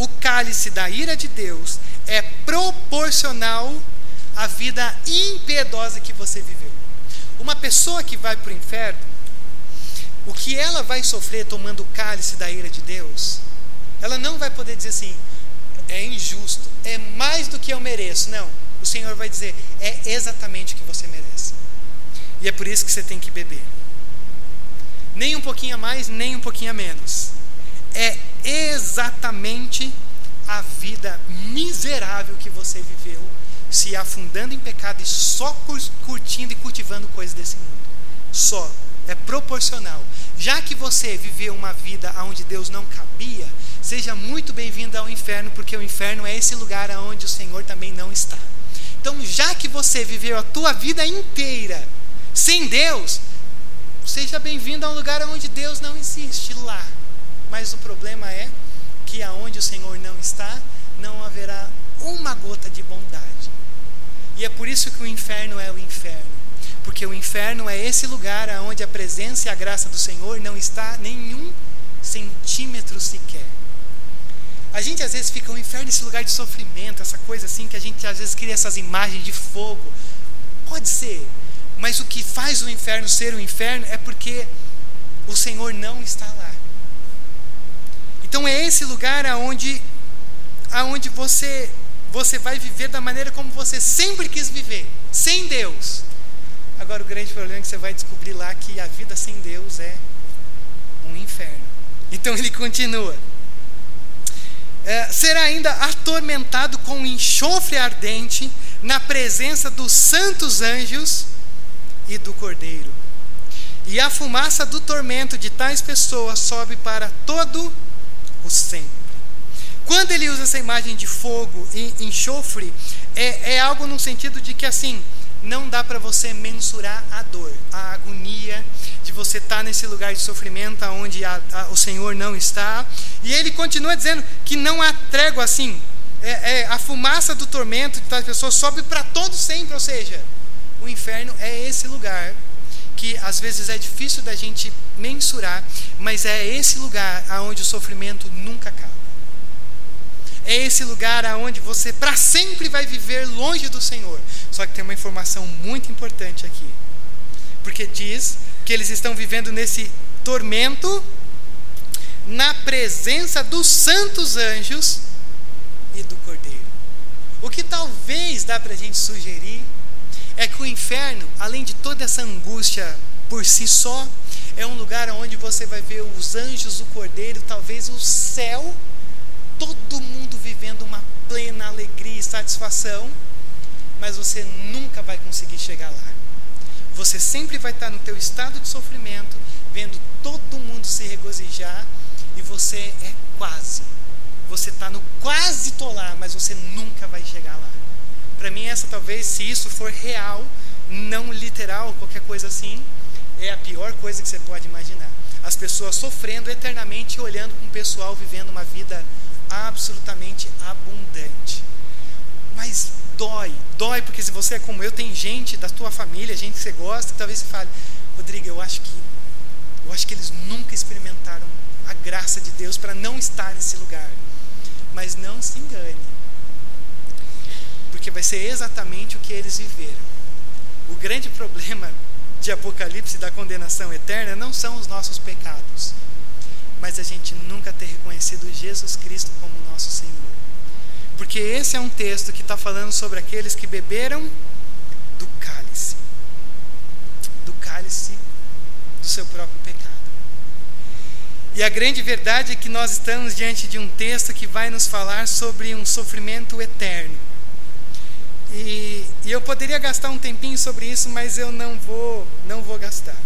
o cálice da ira de Deus é proporcional à vida impiedosa que você viveu. Uma pessoa que vai para o inferno, o que ela vai sofrer tomando o cálice da ira de Deus, ela não vai poder dizer assim, é injusto, é mais do que eu mereço. Não. o Senhor vai dizer: é exatamente o que você merece. E é por isso que você tem que beber. Nem um pouquinho a mais, nem um pouquinho a menos. É exatamente a vida miserável que você viveu, se afundando em pecado e só curtindo e cultivando coisas desse mundo. Só. É proporcional. Já que você viveu uma vida onde Deus não cabia, seja muito bem-vindo ao inferno, porque o inferno é esse lugar onde o Senhor também não está. Então, já que você viveu a tua vida inteira sem Deus, seja bem-vindo a um lugar onde Deus não existe, lá. Mas o problema é que aonde o Senhor não está, não haverá uma gota de bondade. E é por isso que o inferno é o inferno. Porque o inferno é esse lugar onde a presença e a graça do Senhor não está nenhum centímetro sequer. A gente às vezes fica, o inferno esse lugar de sofrimento, essa coisa assim que a gente às vezes cria essas imagens de fogo. Pode ser, mas o que faz o inferno ser o inferno é porque o Senhor não está lá. Então é esse lugar aonde aonde você você vai viver da maneira como você sempre quis viver, sem Deus. Agora o grande problema é que você vai descobrir lá que a vida sem Deus é um inferno. Então ele continua é, será ainda atormentado com enxofre ardente na presença dos santos anjos e do Cordeiro. E a fumaça do tormento de tais pessoas sobe para todo o sempre. Quando ele usa essa imagem de fogo e enxofre, é, é algo no sentido de que assim, não dá para você mensurar a dor, a agonia de você estar tá nesse lugar de sofrimento onde a, a, o Senhor não está. E ele continua dizendo que não há trégua assim. É, é, a fumaça do tormento das pessoas sobe para todo sempre, ou seja, o inferno é esse lugar que às vezes é difícil da gente mensurar, mas é esse lugar aonde o sofrimento nunca acaba. É esse lugar aonde você para sempre vai viver longe do Senhor. Só que tem uma informação muito importante aqui. Porque diz que eles estão vivendo nesse tormento na presença dos santos anjos e do Cordeiro. O que talvez dá para a gente sugerir é que o inferno, além de toda essa angústia por si só, é um lugar onde você vai ver os anjos, o Cordeiro, talvez o céu, todo mundo vivendo uma plena alegria e satisfação, mas você nunca vai conseguir chegar lá. Você sempre vai estar no teu estado de sofrimento, vendo todo mundo se regozijar e você é quase. Você está no quase lá, mas você nunca vai chegar lá. Para mim essa talvez, se isso for real, não literal, qualquer coisa assim, é a pior coisa que você pode imaginar. As pessoas sofrendo eternamente e olhando com o pessoal vivendo uma vida absolutamente abundante. Mas dói, dói porque se você é como eu, tem gente da tua família, gente que você gosta, que talvez você fale, Rodrigo, eu acho que eu acho que eles nunca experimentaram a graça de Deus para não estar nesse lugar. Mas não se engane. Porque vai ser exatamente o que eles viveram. O grande problema de Apocalipse da condenação eterna não são os nossos pecados, mas a gente nunca ter reconhecido Jesus Cristo como nosso Senhor. Porque esse é um texto que está falando sobre aqueles que beberam do cálice do cálice do seu próprio pecado. E a grande verdade é que nós estamos diante de um texto que vai nos falar sobre um sofrimento eterno. E, e, eu poderia gastar um tempinho sobre isso, mas eu não vou, não vou gastar.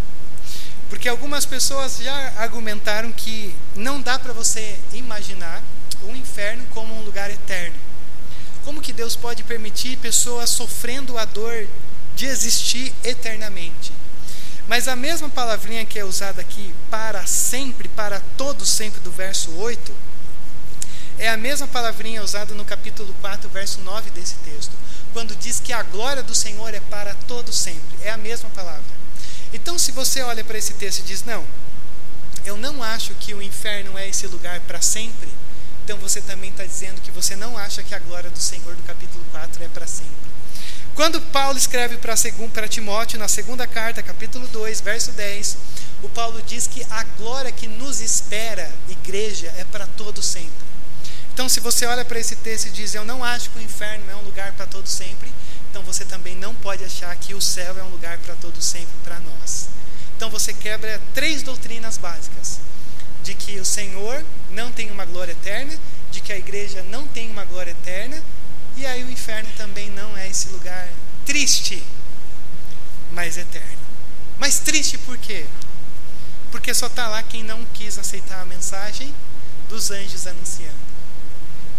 Porque algumas pessoas já argumentaram que não dá para você imaginar o inferno como um lugar eterno. Como que Deus pode permitir pessoas sofrendo a dor de existir eternamente? Mas a mesma palavrinha que é usada aqui, para sempre, para todo sempre, do verso 8, é a mesma palavrinha usada no capítulo 4, verso 9 desse texto, quando diz que a glória do Senhor é para todo sempre. É a mesma palavra. Então, se você olha para esse texto e diz, não, eu não acho que o inferno é esse lugar para sempre, então você também está dizendo que você não acha que a glória do Senhor do capítulo 4 é para sempre. Quando Paulo escreve para Timóteo, na segunda carta, capítulo 2, verso 10, o Paulo diz que a glória que nos espera, igreja, é para todo sempre. Então, se você olha para esse texto e diz: Eu não acho que o inferno é um lugar para todo sempre, então você também não pode achar que o céu é um lugar para todo sempre para nós. Então, você quebra três doutrinas básicas: de que o Senhor não tem uma glória eterna, de que a igreja não tem uma glória eterna, e aí o inferno também não é esse lugar triste, mas eterno. Mas triste por quê? Porque só está lá quem não quis aceitar a mensagem dos anjos anunciando.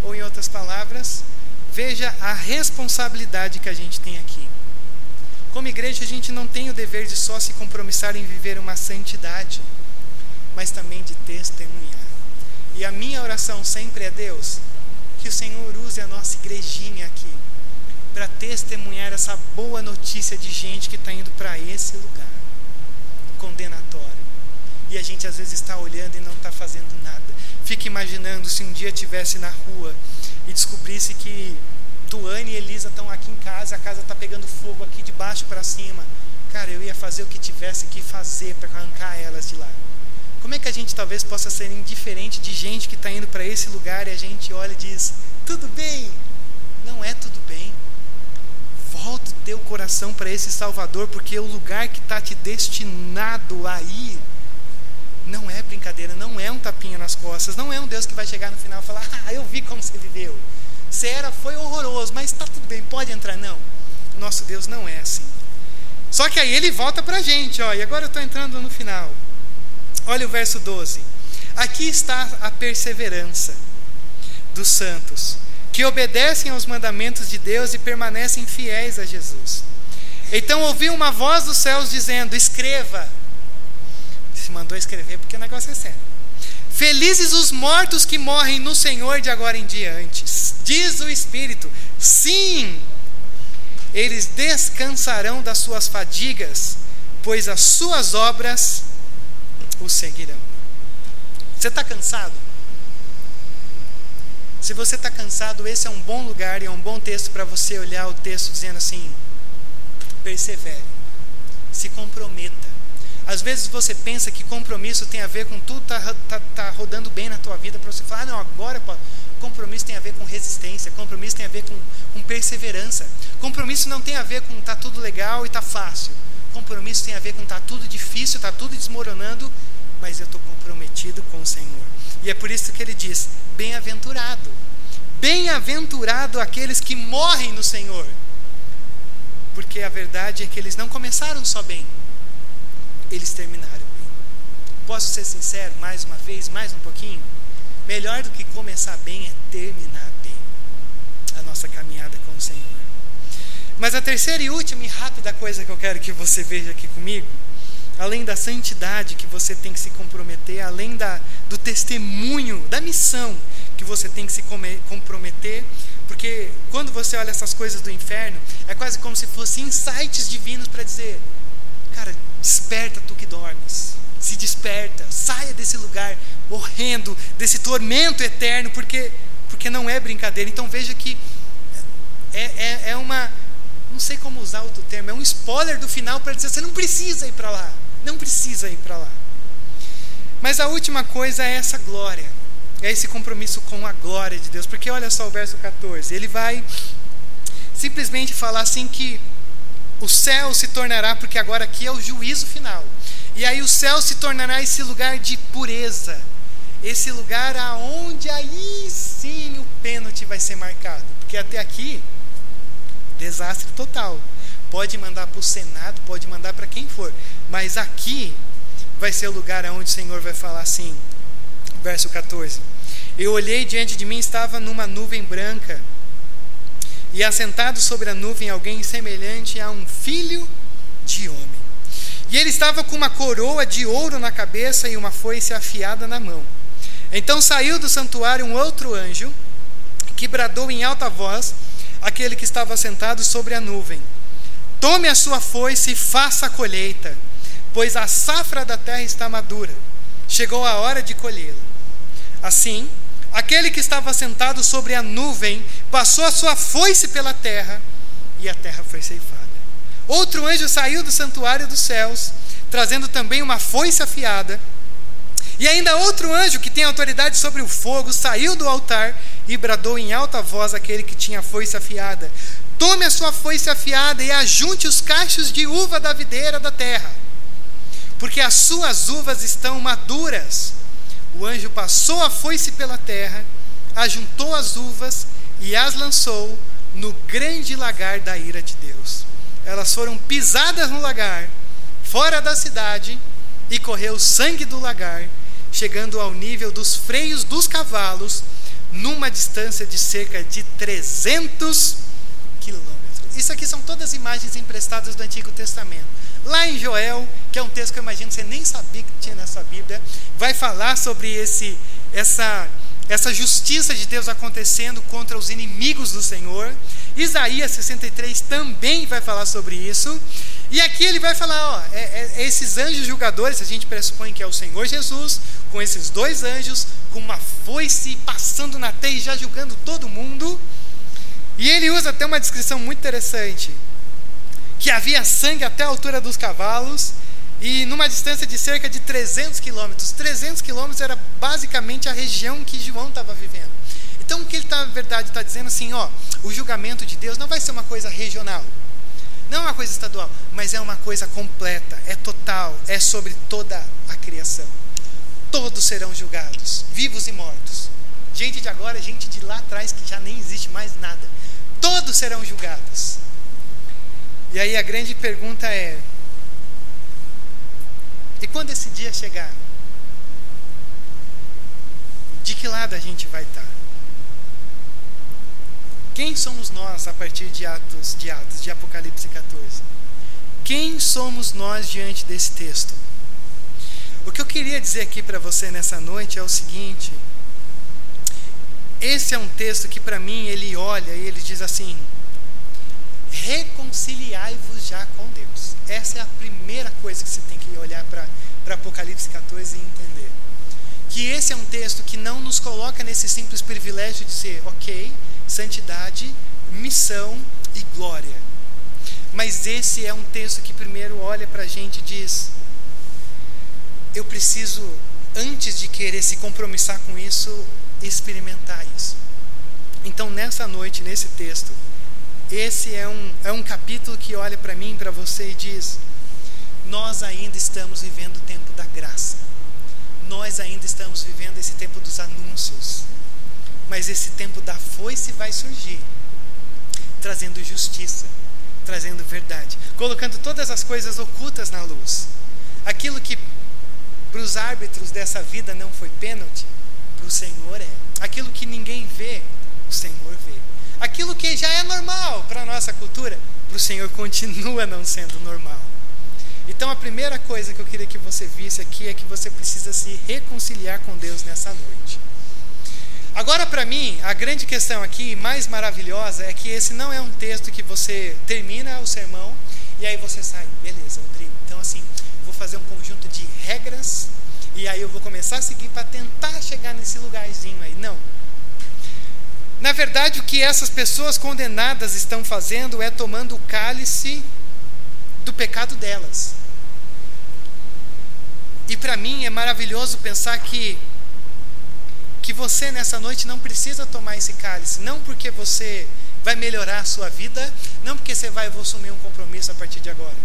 Ou, em outras palavras, veja a responsabilidade que a gente tem aqui. Como igreja, a gente não tem o dever de só se compromissar em viver uma santidade, mas também de testemunhar. E a minha oração sempre é: Deus, que o Senhor use a nossa igrejinha aqui para testemunhar essa boa notícia de gente que está indo para esse lugar condenatório. E a gente às vezes está olhando e não está fazendo nada. Fica imaginando se um dia estivesse na rua e descobrisse que Tuane e Elisa estão aqui em casa, a casa está pegando fogo aqui de baixo para cima. Cara, eu ia fazer o que tivesse que fazer para arrancar elas de lá. Como é que a gente talvez possa ser indiferente de gente que está indo para esse lugar e a gente olha e diz: tudo bem? Não é tudo bem. Volta o teu coração para esse Salvador, porque o lugar que está te destinado aí não é brincadeira, não é um tapinha nas costas, não é um Deus que vai chegar no final e falar: Ah, eu vi como você viveu. Você era, foi horroroso, mas está tudo bem, pode entrar. Não. Nosso Deus não é assim. Só que aí ele volta para a gente, ó, e agora eu estou entrando no final. Olha o verso 12. Aqui está a perseverança dos santos, que obedecem aos mandamentos de Deus e permanecem fiéis a Jesus. Então ouvi uma voz dos céus dizendo: Escreva mandou escrever porque o negócio é sério. Felizes os mortos que morrem no Senhor de agora em diante. Diz o Espírito: sim, eles descansarão das suas fadigas, pois as suas obras os seguirão. Você está cansado? Se você está cansado, esse é um bom lugar e é um bom texto para você olhar o texto dizendo assim: persevere, se comprometa às vezes você pensa que compromisso tem a ver com tudo tá, tá, tá rodando bem na tua vida para você falar, ah, não, agora pô, compromisso tem a ver com resistência, compromisso tem a ver com, com perseverança. Compromisso não tem a ver com tá tudo legal e tá fácil. Compromisso tem a ver com tá tudo difícil, tá tudo desmoronando, mas eu estou comprometido com o Senhor. E é por isso que ele diz: bem-aventurado. Bem-aventurado aqueles que morrem no Senhor. Porque a verdade é que eles não começaram só bem, eles terminaram bem. Posso ser sincero mais uma vez, mais um pouquinho? Melhor do que começar bem é terminar bem a nossa caminhada com o Senhor. Mas a terceira e última e rápida coisa que eu quero que você veja aqui comigo, além da santidade que você tem que se comprometer, além da, do testemunho, da missão que você tem que se comprometer, porque quando você olha essas coisas do inferno, é quase como se fossem insights divinos para dizer: cara, Desperta tu que dormes. Se desperta, saia desse lugar morrendo, desse tormento eterno, porque, porque não é brincadeira. Então veja que é, é, é uma. Não sei como usar outro termo, é um spoiler do final para dizer: você não precisa ir para lá. Não precisa ir para lá. Mas a última coisa é essa glória, é esse compromisso com a glória de Deus. Porque olha só o verso 14: ele vai simplesmente falar assim que o céu se tornará, porque agora aqui é o juízo final. E aí o céu se tornará esse lugar de pureza, esse lugar aonde aí sim o pênalti vai ser marcado. Porque até aqui, desastre total. Pode mandar para o Senado, pode mandar para quem for, mas aqui vai ser o lugar aonde o Senhor vai falar assim, verso 14. Eu olhei diante de mim, estava numa nuvem branca e assentado sobre a nuvem alguém semelhante a um filho de homem. E ele estava com uma coroa de ouro na cabeça e uma foice afiada na mão. Então saiu do santuário um outro anjo, que bradou em alta voz aquele que estava sentado sobre a nuvem: Tome a sua foice e faça a colheita, pois a safra da terra está madura. Chegou a hora de colhê-la. Assim, Aquele que estava sentado sobre a nuvem passou a sua foice pela terra e a terra foi ceifada. Outro anjo saiu do santuário dos céus, trazendo também uma foice afiada. E ainda outro anjo que tem autoridade sobre o fogo saiu do altar e bradou em alta voz aquele que tinha a foice afiada: Tome a sua foice afiada e ajunte os cachos de uva da videira da terra, porque as suas uvas estão maduras. O anjo passou a foice pela terra, ajuntou as uvas e as lançou no grande lagar da ira de Deus. Elas foram pisadas no lagar, fora da cidade, e correu o sangue do lagar, chegando ao nível dos freios dos cavalos, numa distância de cerca de 300 quilômetros. Isso aqui são todas imagens emprestadas do Antigo Testamento. Lá em Joel, que é um texto que eu imagino que você nem sabia que tinha na sua Bíblia, vai falar sobre esse, essa, essa justiça de Deus acontecendo contra os inimigos do Senhor. Isaías 63 também vai falar sobre isso. E aqui ele vai falar, ó, é, é, é, esses anjos julgadores, a gente pressupõe que é o Senhor Jesus, com esses dois anjos, com uma foice passando na teia e já julgando todo mundo. E ele usa até uma descrição muito interessante, que havia sangue até a altura dos cavalos e numa distância de cerca de 300 quilômetros. 300 quilômetros era basicamente a região que João estava vivendo. Então o que ele, tá, na verdade, está dizendo assim, ó, o julgamento de Deus não vai ser uma coisa regional, não é uma coisa estadual, mas é uma coisa completa, é total, é sobre toda a criação. Todos serão julgados, vivos e mortos. Gente de agora, gente de lá atrás que já nem existe mais nada. Todos serão julgados. E aí a grande pergunta é: e quando esse dia chegar? De que lado a gente vai estar? Quem somos nós a partir de Atos, de Atos, de Apocalipse 14? Quem somos nós diante desse texto? O que eu queria dizer aqui para você nessa noite é o seguinte: esse é um texto que para mim ele olha e ele diz assim: reconciliai-vos já com Deus. Essa é a primeira coisa que você tem que olhar para Apocalipse 14 e entender. Que esse é um texto que não nos coloca nesse simples privilégio de ser, ok, santidade, missão e glória. Mas esse é um texto que primeiro olha para a gente e diz: eu preciso, antes de querer se compromissar com isso, experimentar isso. Então, nessa noite, nesse texto, esse é um, é um capítulo que olha para mim, para você e diz: nós ainda estamos vivendo o tempo da graça. Nós ainda estamos vivendo esse tempo dos anúncios. Mas esse tempo da foice vai surgir, trazendo justiça, trazendo verdade, colocando todas as coisas ocultas na luz. Aquilo que para os árbitros dessa vida não foi pênalti, para o Senhor é. Aquilo que ninguém vê, o Senhor vê. Aquilo que já é normal para a nossa cultura, para o Senhor [laughs] continua não sendo normal. Então a primeira coisa que eu queria que você visse aqui é que você precisa se reconciliar com Deus nessa noite. Agora, para mim, a grande questão aqui, mais maravilhosa, é que esse não é um texto que você termina o sermão e aí você sai, beleza, Rodrigo. Então, assim, vou fazer um conjunto de regras e aí eu vou começar a seguir para tentar chegar nesse lugarzinho aí. Não. Na verdade, o que essas pessoas condenadas estão fazendo é tomando o cálice do pecado delas. E para mim é maravilhoso pensar que que você nessa noite não precisa tomar esse cálice, não porque você vai melhorar a sua vida, não porque você vai assumir um compromisso a partir de agora.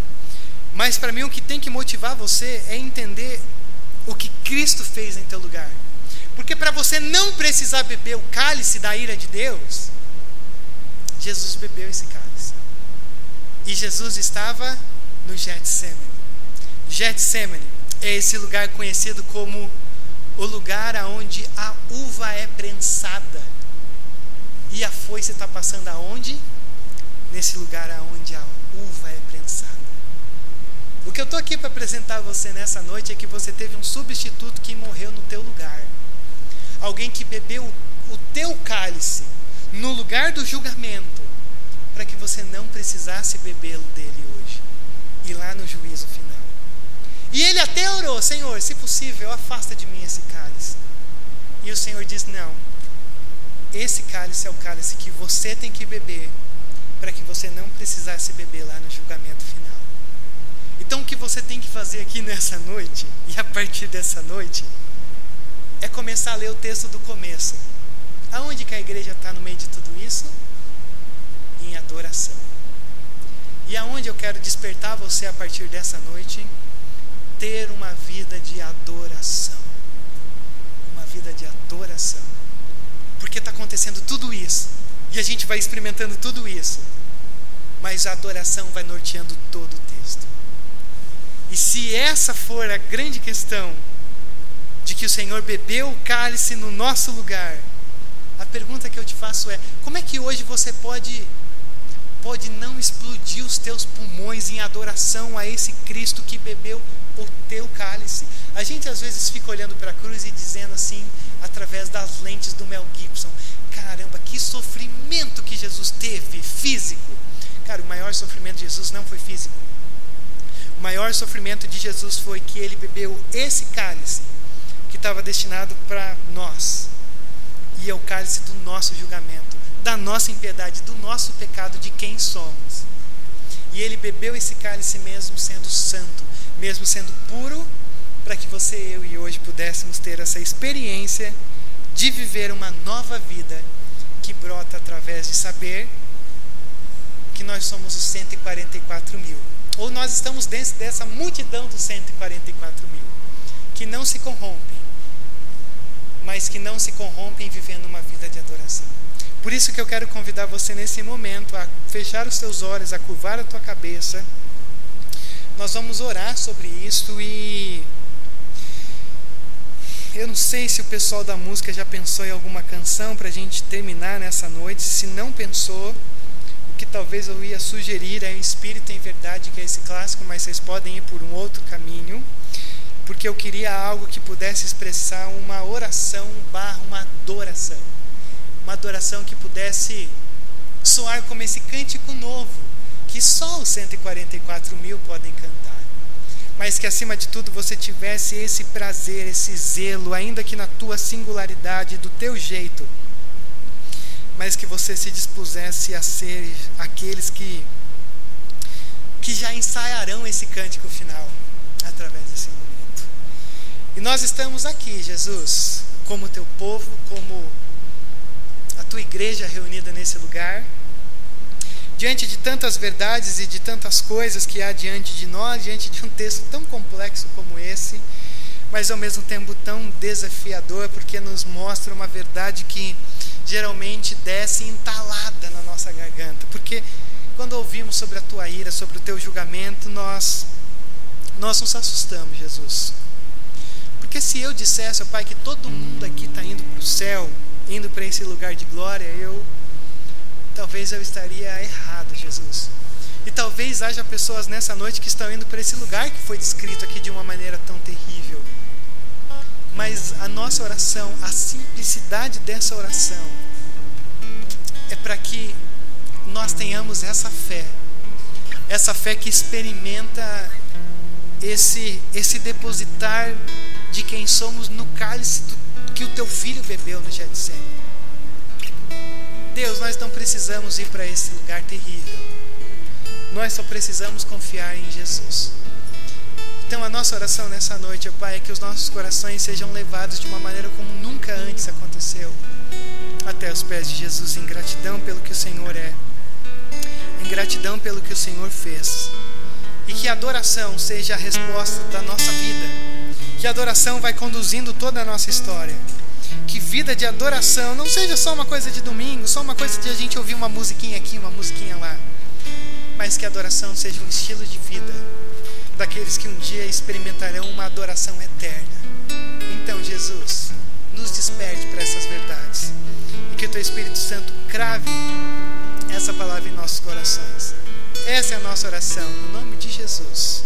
Mas para mim o que tem que motivar você é entender o que Cristo fez em teu lugar. Porque para você não precisar beber o cálice da ira de Deus, Jesus bebeu esse cálice. E Jesus estava no Getsemane. Getsemane é esse lugar conhecido como o lugar aonde a uva é prensada. E a foice está passando aonde? Nesse lugar aonde a uva é prensada. O que eu estou aqui para apresentar a você nessa noite é que você teve um substituto que morreu no teu lugar. Alguém que bebeu o teu cálice no lugar do julgamento, para que você não precisasse bebê-lo dele hoje e lá no juízo final. E ele até orou: Senhor, se possível, afasta de mim esse cálice. E o Senhor diz: Não, esse cálice é o cálice que você tem que beber, para que você não precisasse beber lá no julgamento final. Então, o que você tem que fazer aqui [laughs] nessa noite, e a partir dessa noite, é começar a ler o texto do começo. Aonde que a igreja está no meio de tudo isso? Em adoração. E aonde eu quero despertar você a partir dessa noite? Ter uma vida de adoração. Uma vida de adoração. Porque está acontecendo tudo isso. E a gente vai experimentando tudo isso. Mas a adoração vai norteando todo o texto. E se essa for a grande questão, de que o Senhor bebeu o cálice no nosso lugar, a pergunta que eu te faço é: como é que hoje você pode pode não explodir os teus pulmões em adoração a esse Cristo que bebeu o teu cálice? A gente às vezes fica olhando para a cruz e dizendo assim, através das lentes do Mel Gibson: caramba, que sofrimento que Jesus teve físico. Cara, o maior sofrimento de Jesus não foi físico. O maior sofrimento de Jesus foi que ele bebeu esse cálice que estava destinado para nós e é o cálice do nosso julgamento, da nossa impiedade, do nosso pecado, de quem somos. E ele bebeu esse cálice mesmo sendo santo, mesmo sendo puro, para que você, eu e hoje pudéssemos ter essa experiência de viver uma nova vida que brota através de saber que nós somos os 144 mil. Ou nós estamos dentro dessa multidão dos 144 mil, que não se corrompem, mas que não se corrompem vivendo uma vida de adoração. Por isso que eu quero convidar você nesse momento a fechar os teus olhos, a curvar a tua cabeça. Nós vamos orar sobre isso e eu não sei se o pessoal da música já pensou em alguma canção para a gente terminar nessa noite. Se não pensou, que talvez eu ia sugerir é Espírito em Verdade, que é esse clássico, mas vocês podem ir por um outro caminho porque eu queria algo que pudesse expressar uma oração barra uma adoração. Uma adoração que pudesse soar como esse cântico novo, que só os 144 mil podem cantar. Mas que acima de tudo você tivesse esse prazer, esse zelo, ainda que na tua singularidade, do teu jeito, mas que você se dispusesse a ser aqueles que, que já ensaiarão esse cântico final através desse momento. E nós estamos aqui, Jesus, como teu povo, como a tua igreja reunida nesse lugar, diante de tantas verdades e de tantas coisas que há diante de nós, diante de um texto tão complexo como esse, mas ao mesmo tempo tão desafiador, porque nos mostra uma verdade que geralmente desce entalada na nossa garganta. Porque quando ouvimos sobre a tua ira, sobre o teu julgamento, nós nós nos assustamos, Jesus. Porque se eu dissesse, Pai, que todo mundo aqui está indo para o céu, indo para esse lugar de glória, eu talvez eu estaria errado, Jesus. E talvez haja pessoas nessa noite que estão indo para esse lugar que foi descrito aqui de uma maneira tão terrível. Mas a nossa oração, a simplicidade dessa oração, é para que nós tenhamos essa fé, essa fé que experimenta esse, esse depositar de quem somos no cálice do, que o teu filho bebeu no Getsemane. Deus, nós não precisamos ir para esse lugar terrível. Nós só precisamos confiar em Jesus. Então, a nossa oração nessa noite, Pai, é que os nossos corações sejam levados de uma maneira como nunca antes aconteceu até os pés de Jesus, em gratidão pelo que o Senhor é, em gratidão pelo que o Senhor fez. E que a adoração seja a resposta da nossa vida que a adoração vai conduzindo toda a nossa história. Que vida de adoração não seja só uma coisa de domingo, só uma coisa de a gente ouvir uma musiquinha aqui, uma musiquinha lá. Mas que adoração seja um estilo de vida daqueles que um dia experimentarão uma adoração eterna. Então, Jesus, nos desperte para essas verdades. E que o teu Espírito Santo crave essa palavra em nossos corações. Essa é a nossa oração, no nome de Jesus.